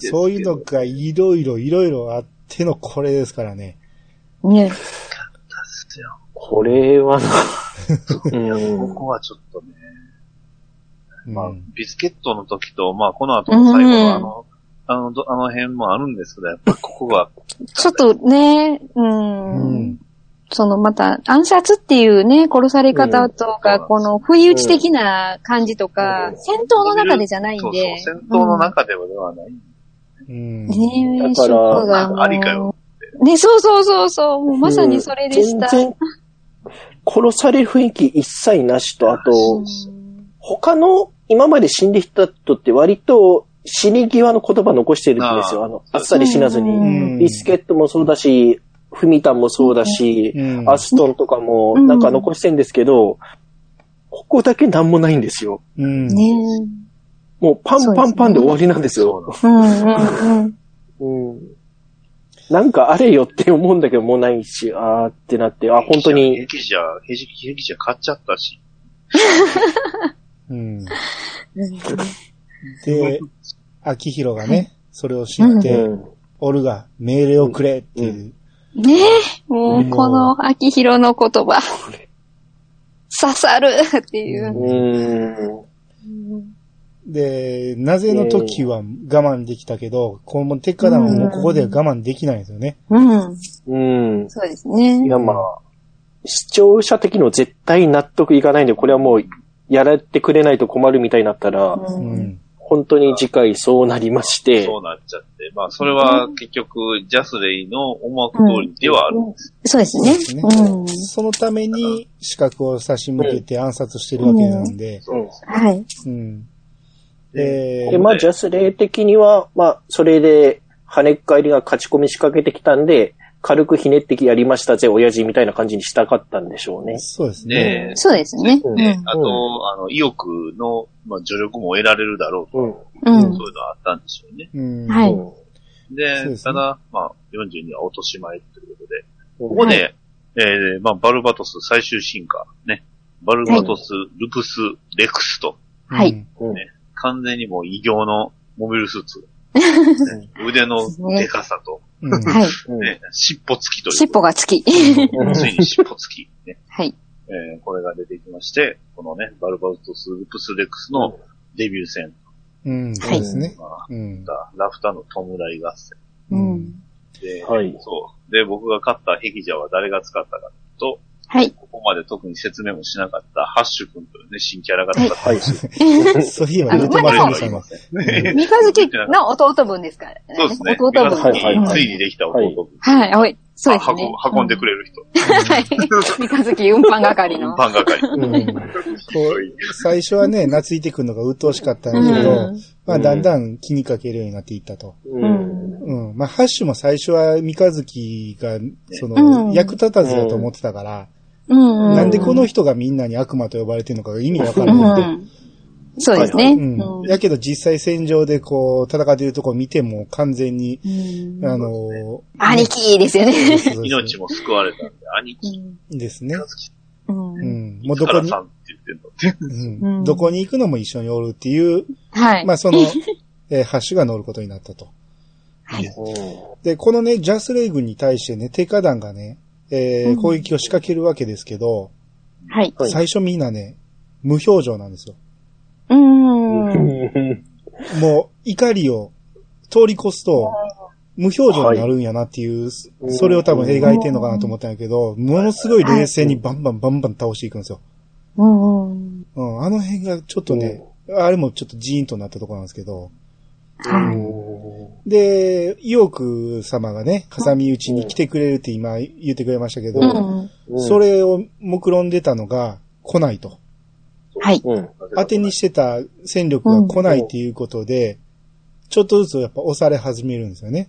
そういうのがいろいろいろいろあってのこれですからね。ね。ですよこれはな、ここはちょっとね、うんまあ、ビスケットの時と、まあ、この後の最後のあの、あのど、あの辺もあるんですけど、やっぱりここが、ちょっとね、う。うんん。そのまた暗殺っていうね、殺され方とか、うんこの不意打ち的な感じとか、うん戦闘の中でじゃないんそうで。そう、戦闘の中ではではない。うん。ねえ、だショックがありかよね、そうそうそうそう、もうまさにそれでした。全然、殺される雰囲気一切なしと、あと、他の今まで死んできた人って割と死に際の言葉残してるんですよ。あの、あっさり死なずうに。んビスケットもそうだし、フミタンもそうだし、うんアストンとかもうんなんか残してんですけど、ここだけなんもないんですよ。うん。ねもうパンパンパンで終わりなんですよ。なんえ。うんうんうん。うん。なんかあれよって思うんだけどもうないし、あーってなって、あ、本当に、兵器じゃ、兵器兵器じゃ買っちゃったし。うん。で、秋広がね、それを知って、うんオルが命令をくれっていう。ねえ、もうこの秋広の言葉。刺さるっていうう。ん。で、なぜの時は我慢できたけど、この鉄火団はもうここでは我慢できないんですよね。うん。うん。そうですねい。や、まあ、視聴者的にも絶対納得いかないんで、これはもう、やられてくれないと困るみたいになったら、う。うんん。本当に次回そうなりまして、そうなっちゃって。まあ、それは結局、ジャスレイの思惑通りではあるんです。そうですね。ですねうん。そのために資格を差し向けて暗殺してるわけなんで、うんはい。うん。でで、まあ、ジャスレイ的には、まあ、それで、跳ねっ返りが勝ち込み仕掛けてきたんで、軽くひねってきやりましたぜ、親父みたいな感じにしたかったんでしょうね。そうですね。ねえ。そうですね。うんうん。あと、あの、意欲の、まあ、助力も得られるだろううん。うと。んそういうのはあったんでしょうね。うん。はいで、ですねただ、まあ、40には落としまいということで、こここで、えー、まあ、バルバトス最終進化、ね。バルバトス、ルプス、レクスと、はいうんうん。完全にもう異形のモビルスーツ。腕のデカさと、尻尾付きという。尻尾がつき。ついに尻尾付き。ね。はい。えーこれが出てきまして、このね、バルバトス・ルプス・レックスのデビュー戦、うん。そうですね。ラフタの弔い合戦。うん。で、はいそう。で、僕が勝った壁者は誰が使ったかというと、はい。ここまで特に説明もしなかったハッシュ君というね、新キャラが使ったはい。そういえば出てませんでしたね。ね。三日月の弟分ですからね。そうですね。弟分。三日月はいはいついにできた弟分。はい、はい。そうですね。運運んでくれる人。はい。三日月運搬係の。パン係。うんこう最初はね、懐いてくるのが鬱陶しかったんだけど、うんまあだんだん気にかけるようになっていったと。うん。うん。まあハッシュも最初は三日月が、そうんの、役立たずだと思ってたから、うん。なんでこの人がみんなに悪魔と呼ばれてるのかが意味わからうない。ん。そうですね。うん。うんやけど実際戦場でこう、戦っているとこ見ても完全に、うんあの、兄貴ですよね。そうそうそう命も救われたんで、兄貴、ですね。うんうん。もうどこにうんどこに行くのも一緒におるっていう、はい。まあその、えーハッシュが乗ることになったと。はい。で、このね、ジャスレイ軍に対してね、テカ団がね、えーうん攻撃を仕掛けるわけですけど、はい。はい最初みんなね、無表情なんですよ。うん。もう、怒りを通り越すと、無表情になるんやなっていう、いそれを多分描いてんのかなと思ったんやけど、ものすごい冷静にバンバンバンバン倒していくんですよ。うん。うん、あの辺がちょっとね、あれもちょっとジーンとなったところなんですけど、はい。で、イオク様がね、かさみ打ちに来てくれるって今言ってくれましたけど、うん。それを目論んでたのが来ないと。はい。うん。当てにしてた戦力が来ないっていうことで、ちょっとずつやっぱ押され始めるんですよね。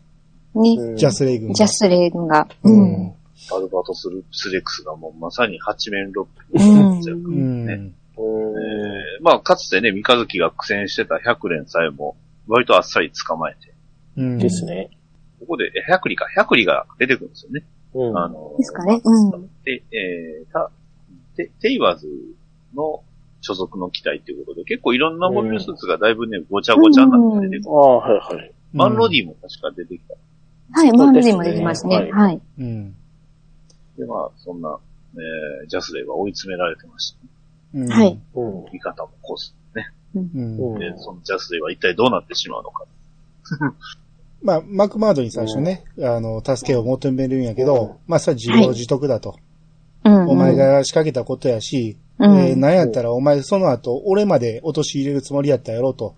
に、ジャスレイ軍が。ジャスレイ軍が。ううんん。アルバトス・ルプスレックスがもうまさに八面六うん臂。うん。ねえーまあ、かつてね、三日月が苦戦してた百連さえも、割とあっさり捕まえて、うん。ですね。ここで、え百里か、百里が出てくるんですよね。うん。あの、ですかねうんで、えー、た、テテイワーズの所属の機体っていうことで、結構いろんなモビルスーツがだいぶね、ごちゃごちゃになって出てくる。ああ、はいはい。マンロディも確か出てきた。はい、マンルディもできますね。はいはい。うん。で、まあ、そんな、えー、ジャスレイは追い詰められてました。うん。はい。うん。味方もコース。ね。うん。うんで、そのジャスレイは一体どうなってしまうのか。まあ、マクマードに最初ね、あの、助けを求めるんやけど、まあ、それは自業自得だと。うん。お前が仕掛けたことやし、うん、えーなんやったらお前その後、俺まで落とし入れるつもりやったやろと。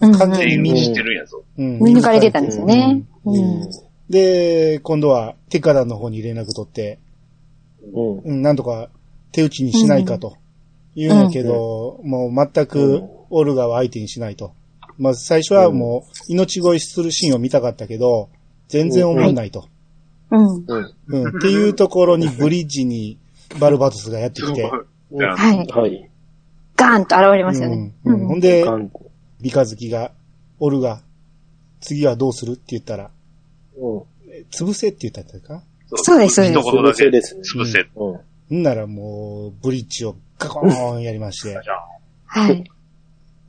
うん、完全に見にしてるんやぞ。うん見抜かれてたんですよね。ううんん。で、今度は、テカダンの方に連絡取って、うん。うん、なんとか手打ちにしないかと。言うんやけど、もう全くオルガは相手にしないと。まあ最初はもう命乞いするシーンを見たかったけど、全然思んないと。うん。うん。うん。っていうところにブリッジにバルバトスがやってきて、はい。はい。ガーンと現れますよね。うんうんほんで、感三日月が、オルガ、次はどうするって言ったら、うん。え潰せって言ったんか？そうですそうです一言ですね潰せ。うん。んならもう、ブリッジをガコーンやりまして。はい。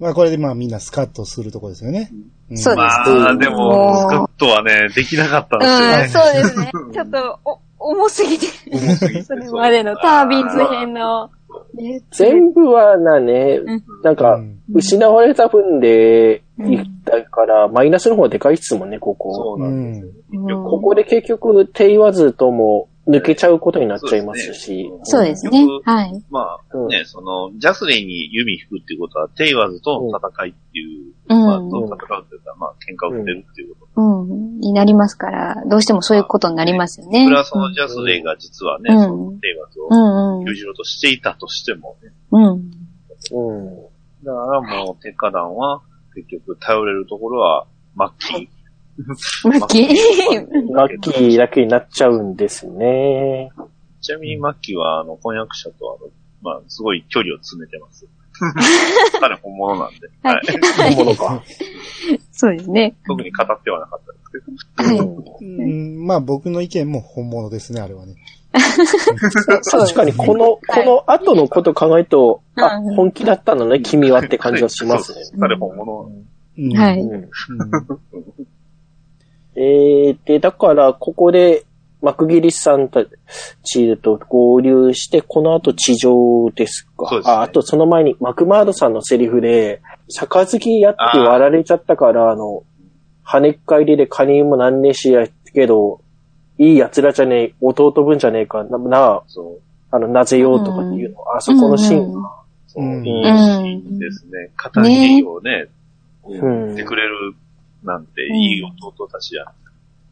まあこれでまあみんなスカッとするとこですよね。んそうですまあ、でも、スカットはね、できなかったんですよね。うん、そうですね。ちょっと、お、重すぎて。重すぎて それまでのタービンズ編の、ね全部はなねうん、なんかうん、失われた分で言ったから、マイナスの方がでかいっすもんね、ここ。そうなんですよ。うんここで結局、手言わずとも抜けちゃうことになっちゃいますし。そうですね。はい。まうんあね、その、ジャスレイに弓引くっていうことは、テイワーズとの戦いっていう、うんまあ、と戦うというか、まあ、喧嘩を打ってるっていうこと。うん。になりますから、どうしてもそういうことになりますよね。プラスのジャスレイが実はね、うんそのテイワーズをうんうん牛。耳ろうとしていたとしてもね。うん。うん。だからもう、鉄火団は、結局、頼れるところは、マッキー。マッキー。ラッキーだけになっちゃうんですね。ちなみにマッキーは、あの、婚約者と、あの、まあ、すごい距離を詰めてます。彼本物なんで。ははいい。本物か。そうですね。特に語ってはなかったですけど。はい。うんうんまあ僕の意見も本物ですね、あれはね。確かに、この、この後のこと考えると、あうん、本気だったのね、君はって感じはしますね。彼本物。うんはいえー、で、だから、ここで、マクギリスさんたちと合流して、この後地上ですか。そうですね。あ、あとその前に、マクマードさんのセリフで、杯やって割られちゃったから、あの、跳ねっ返りでカニもなんねえしやけど、いい奴らじゃねえ、弟分じゃねえかな、な、そう。あの、なぜようとかっていうの、あそこのシーン。が、そう。うん。いいシーンですね。片桐をね、うん。言ってくれるなんていい弟たちや。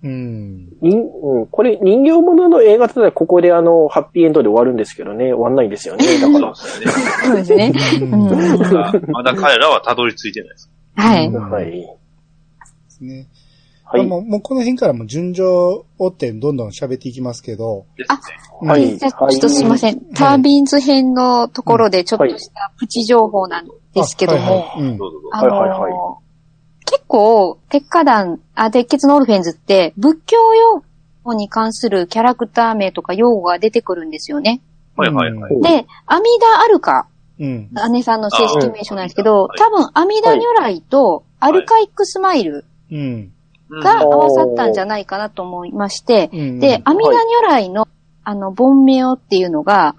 うん。人うん、これ人形物の映画だったらここであの、ハッピーエンドで終わるんですけどね、終わんないんですよね。だから。そうですね。そうですね。うんまだ彼らはたどり着いてないです。はい。はい。ですね。はい。もうもうこの辺からも順序を追ってどんどん喋っていきますけど、ですね。はいでじゃあちょっとすいません。タービンズ編のところでちょっとしたプチ情報なんですけども、はいはいはい結構、鉄火団、あ、鉄血のオルフェンズって、仏教用語に関するキャラクター名とか用語が出てくるんですよね。はいはいはい。うんで、阿弥陀アルカ、うん。姉さんの正式名称なんですけど、あ多分阿弥陀如来とアルカイックスマイルうん。が合わさったんじゃないかなと思いまして、うんで、阿弥陀如来の、あの、盆名っていうのが、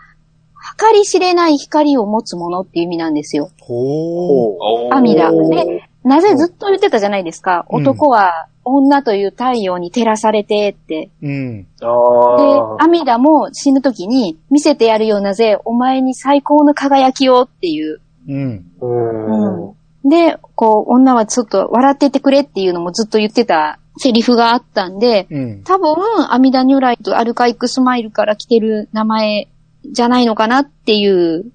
計り知れない光を持つものっていう意味なんですよ。ほお阿弥陀。で、なぜずっと言ってたじゃないですか。うん男は女という太陽に照らされてって。う。うん。であ、あ。阿弥陀も死ぬ時に見せてやるようなぜ、お前に最高の輝きをっていう。うん。うん。で、こう、女はちょっと笑っててくれっていうのもずっと言ってたセリフがあったんで、うん。多分、阿弥陀如来とアルカイックスマイルから来てる名前じゃないのかなっていう、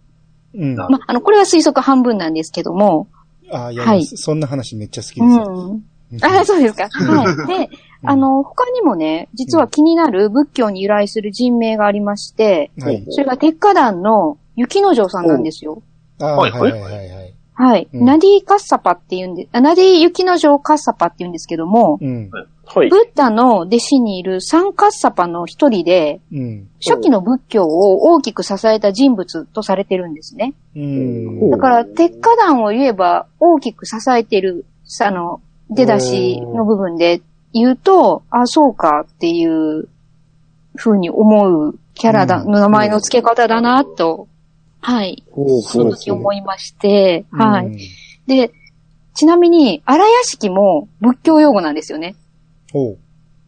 うん。ま、あの、これは推測半分なんですけども、あ、いや、はいそんな話めっちゃ好きうですよ。ん。あ、そうですか。はい。で、あの、他にもね、実は気になる仏教に由来する人名がありまして、はい。それが鉄火団の雪之丞さんなんですよ。あはいはいはいはいはい。はい。うんナディ・カッサパって言うんで、あナディ・雪之丞カッサパって言うんですけども、うん。はいブ。ッダの弟子にいるサンカッサパの一人で、うん。初期の仏教を大きく支えた人物とされてるんですね。うん。だから、鉄火団を言えば大きく支えてる、あの、出だしの部分で言うと、あ、そうかっていう風に思うキャラだ、うんの名前の付け方だな、と、はい、その時思いまして、はい。うん。で、ちなみに、荒屋敷も仏教用語なんですよね。ほう。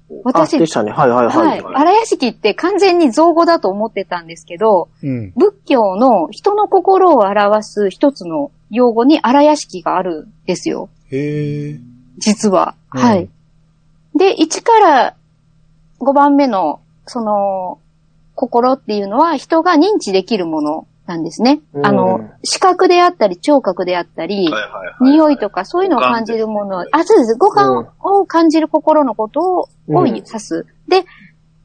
あ、私、でしたね。はいはいははいい。。荒屋敷って完全に造語だと思ってたんですけど、うん。仏教の人の心を表す一つの用語に荒屋敷があるんですよ。へえ。実は。うんはい。で、1から5番目の、その、心っていうのは人が認知できるものなんですね。うんあの、視覚であったり、聴覚であったり。匂いとかそういうのを感じるもの、あ、そうです。五感を感じる心のことを、指す。で、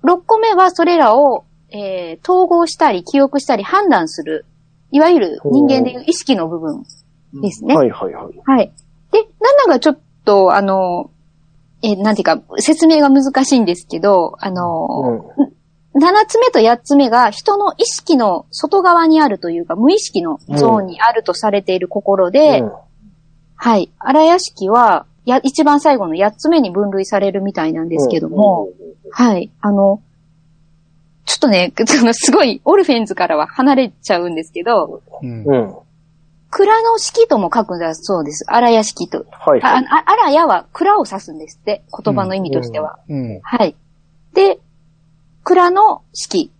6個目はそれらを、えー統合したり、記憶したり、判断する。いわゆる人間でいう意識の部分ですね。はいはいはい。はい。で、7がちょっと、あの、えーなんていうか、説明が難しいんですけど、あの、7つ目と8つ目が人の意識の外側にあるというか、無意識のゾーンにあるとされている心で、うんはい。荒屋敷は、や、一番最後の8つ目に分類されるみたいなんですけども、はい。あの、ちょっとね、そ のすごい、オルフェンズからは離れちゃうんですけど、うん。うん。蔵の式とも書くんだそうです。荒屋敷と。あ、はいはい。あ荒屋は蔵を指すんですって。言葉の意味としては。うん。はい。で、蔵の式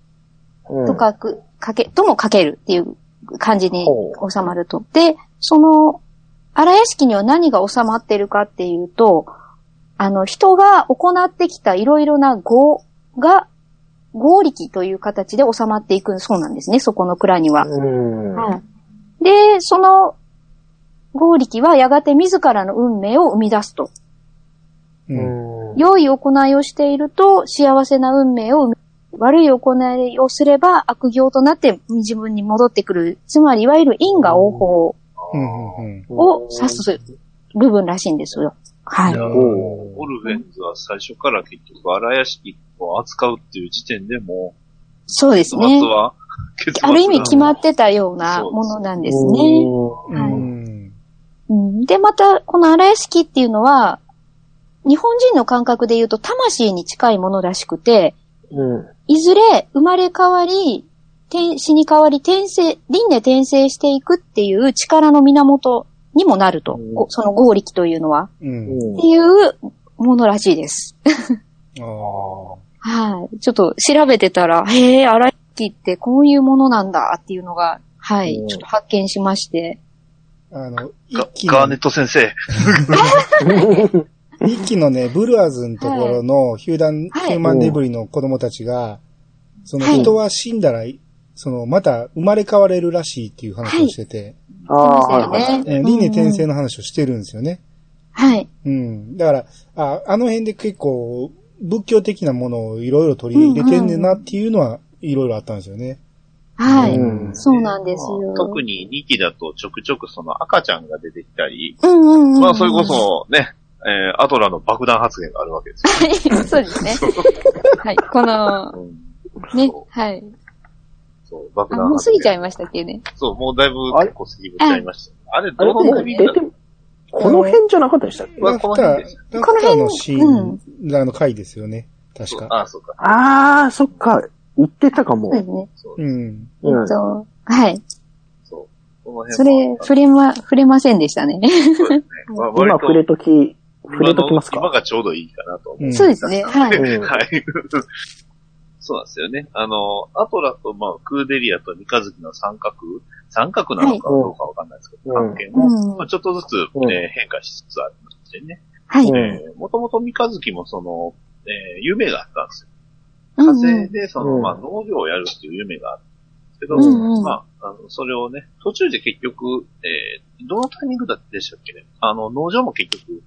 うんと書く、かけ、とも書けるっていう感じにほ収まると。で、その、荒屋敷には何が収まってるかっていうと、あの、人が行ってきたいろいろな業が、合力という形で収まっていくそうなんですね、そこの蔵には。うん。はい。で、その合力はやがて自らの運命を生み出すと。う。うんん。良い行いをしていると幸せな運命を生み、悪い行いをすれば悪行となって自分に戻ってくる。つまり、いわゆる因果応報。を指す部分らしいんですよ。はいオルフェンズは最初から結局荒屋敷を扱うっていう時点でもそうですね。ある意味決まっってたようなものなんですね。うはいで、また、この荒屋敷っていうのは、日本人の感覚で言うと魂に近いものらしくて、うん。いずれ生まれ変わり、天死に変わり転生、輪廻転生していくっていう力の源にもなると。うんごその合力というのは。うん。っていうものらしいです。はい。ちょっと調べてたら、へえ、荒木ってこういうものなんだっていうのが、はい、うんちょっと発見しまして。あのガーネッ、ト先生。一期のね、ブルアーズのところの、ヒューダン、はいヒューマンデブリの子供たちが、そのはい人は死んだら、その、また生まれ変われるらしいっていう話をしてて、ああ、はいそうですよはい。ね。えー輪廻転生うんうんの話をしてるんですよね。はい。うん。だから、あ、あの辺で結構、仏教的なものをいろいろ取り入れてんねんなっていうのは、いろいろあったんですよね。はい。うんそうなんですよ。特に2期だとちょくちょくその赤ちゃんが出てきたり、うんうんうん。まあそれこ。そね、えーアトラの爆弾発言があるわけですよ。はい、そうですね。はい。この、うんねそ、はい。そう、爆あ、弾もう過ぎちゃいまましたっけね。そう、もうだいぶ結構過ぎちゃいました。あれ、あれどのもう出組だて、この辺じゃなかったでしたっけ？この辺です、ラフターのシーンがあの回ですよね。確か。あ、そうか。ああ、そっか。言ってたかもそう。ですね。そううん。うんえっと、はい。そう。この辺それ、触れま、触れませんでしたね。今触れとき、触れときます今かがちょうどいいかなと思う。うんそうですね。はい。う んはい。そうなんですよね。あの、アトラと、まあ、クーデリアと三日月の三角、三角なのかどうかわかんないですけど、うん関係も、うんまあ、ちょっとずつ、うんえー変化しつつありましてね。はい。うんえーもともと三日月もその、えー夢があったんですよ。うん火うん星で、その、うんまあ、農業をやるっていう夢があるんですけど、うんうんまあ、あの、それをね、途中で結局、えーどのタイミングだったでしたっけね？あの、農場も結局、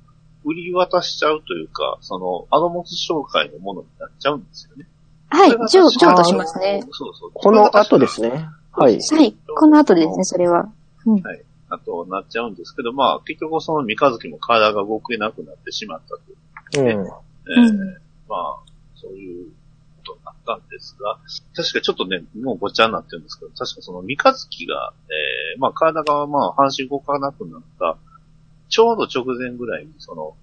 売り渡しちゃうというか、その、アドモス紹介のものになっちゃうんですよね。はい。譲譲渡しますね。そうそう。この後ですね。はい。はい。この後ですね、それは。あと、なっちゃうんですけど、まあ、結局その三日月も体が動けなくなってしまったという。うん。えーうんまあ、そういうことになったんですが、確かちょっとね、もうごちゃになってるんですけど、確かその三日月が、えー、まあ体がまあ半身動かなくなった、ちょうど直前ぐらいに、その、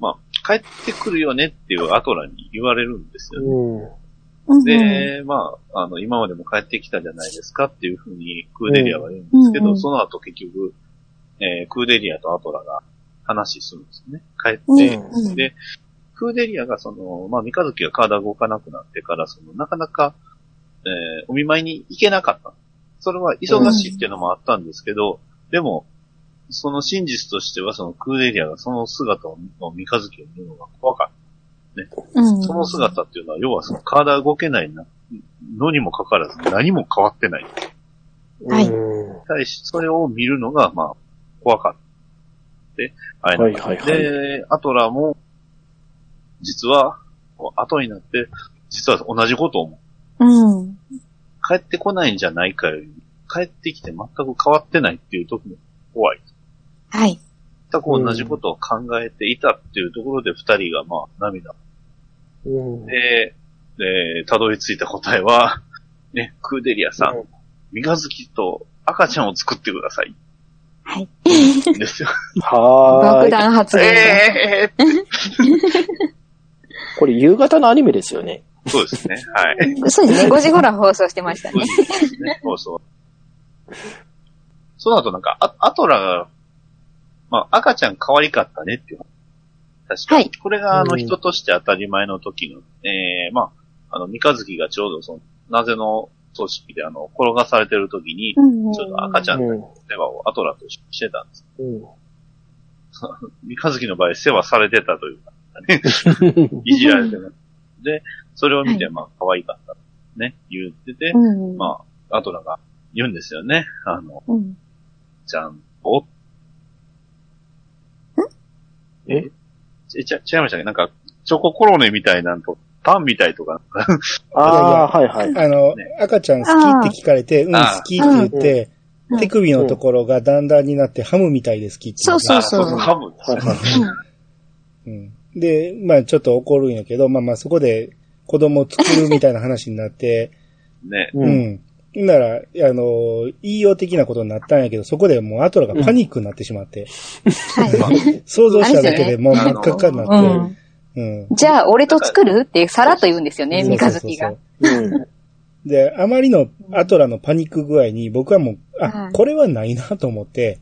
まあ、帰ってくるよねっていうアトラに言われるんですよね。うん。うんうんで、まあ、あの、今までも帰ってきたじゃないですかっていうふうにクーデリアは言うんですけど、うんうんその後結局、えー、クーデリアとアトラが話するんですよね。帰って、ねうんで、クーデリアがその、まあ、三日月が体動かなくなってから、その、なかなか、えー、お見舞いに行けなかった。それは忙しいっていうのもあったんですけど、でも、その真実としては、そのクーデリアがその姿を、の三日月を見るのが怖かった。うんその姿っていうのは、要はその体動けないなのにもかかわらず何も変わってない。はいうん対し、それを見るのが、まあ、怖かった。で、あれはいはいはいで、アトラも、実は、こう後になって、実は同じことを思う。うん。帰ってこないんじゃないかより、帰ってきて全く変わってないっていう時も怖い。はい。全く同じことを考えていたっていうところで二人がまあ涙うんで、で、たどり着いた答えは、ね、クーデリアさん、うん三日月と赤ちゃんを作ってください。はい。ですよ。はーい。爆弾発言が。ええこれ夕方のアニメですよね。ー、そうですね。はい。そうですね。5時頃放送してましたね。そうですね。そうそう。その後なんか、あアトラが、まあ、赤ちゃん可愛かったねっていう。確かに。はいこれが、あの、うん人として当たり前の時の、ええまあ、あの、三日月がちょうどその、なぜの組織であの、転がされてる時に、うんうんちょっと赤ちゃんうん。の世話をアトラとしてたんです。うん。三日月の場合、世話されてたというか、いじられてた。で、それを見て、まあ、可愛かった。ね、言ってて、うん。まあ、アトラが言うんですよね。あの、うん。ちゃんと。え？え、ちゃ、違いましたね。なんか、チョココロネみたいなんと、パンみたいとか、ああ、はいはい。あの、ね赤ちゃん好きって聞かれて、うん、好きって言って、うん手首のところがだんだんになってハムみたいで好きって言ってそうそうあ ハム。うん。で、まあちょっと怒るんやけど、まあまあそこで子供を作るみたいな話になって、ね。う。うんん。なら、あの、言いよう的なことになったんやけど、そこでもうアトラがパニックになってしまって、はい。想像しただけでもう真っ赤っかになって。じゃあ、俺と作るってさらっと言うんですよね、三日月が。で、あまりのアトラのパニック具合に僕はもう、あは、いこれはないなと思って、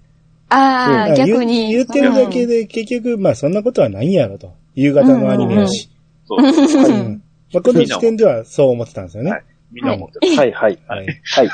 ああ、うん逆に。言言ってるだけで結局、まあそんなことはないんやろと。夕方のアニメやし。そう。うんまあこの時点ではそう思ってたんですよね。はいみんな思ってる。はいはい。はい。はい。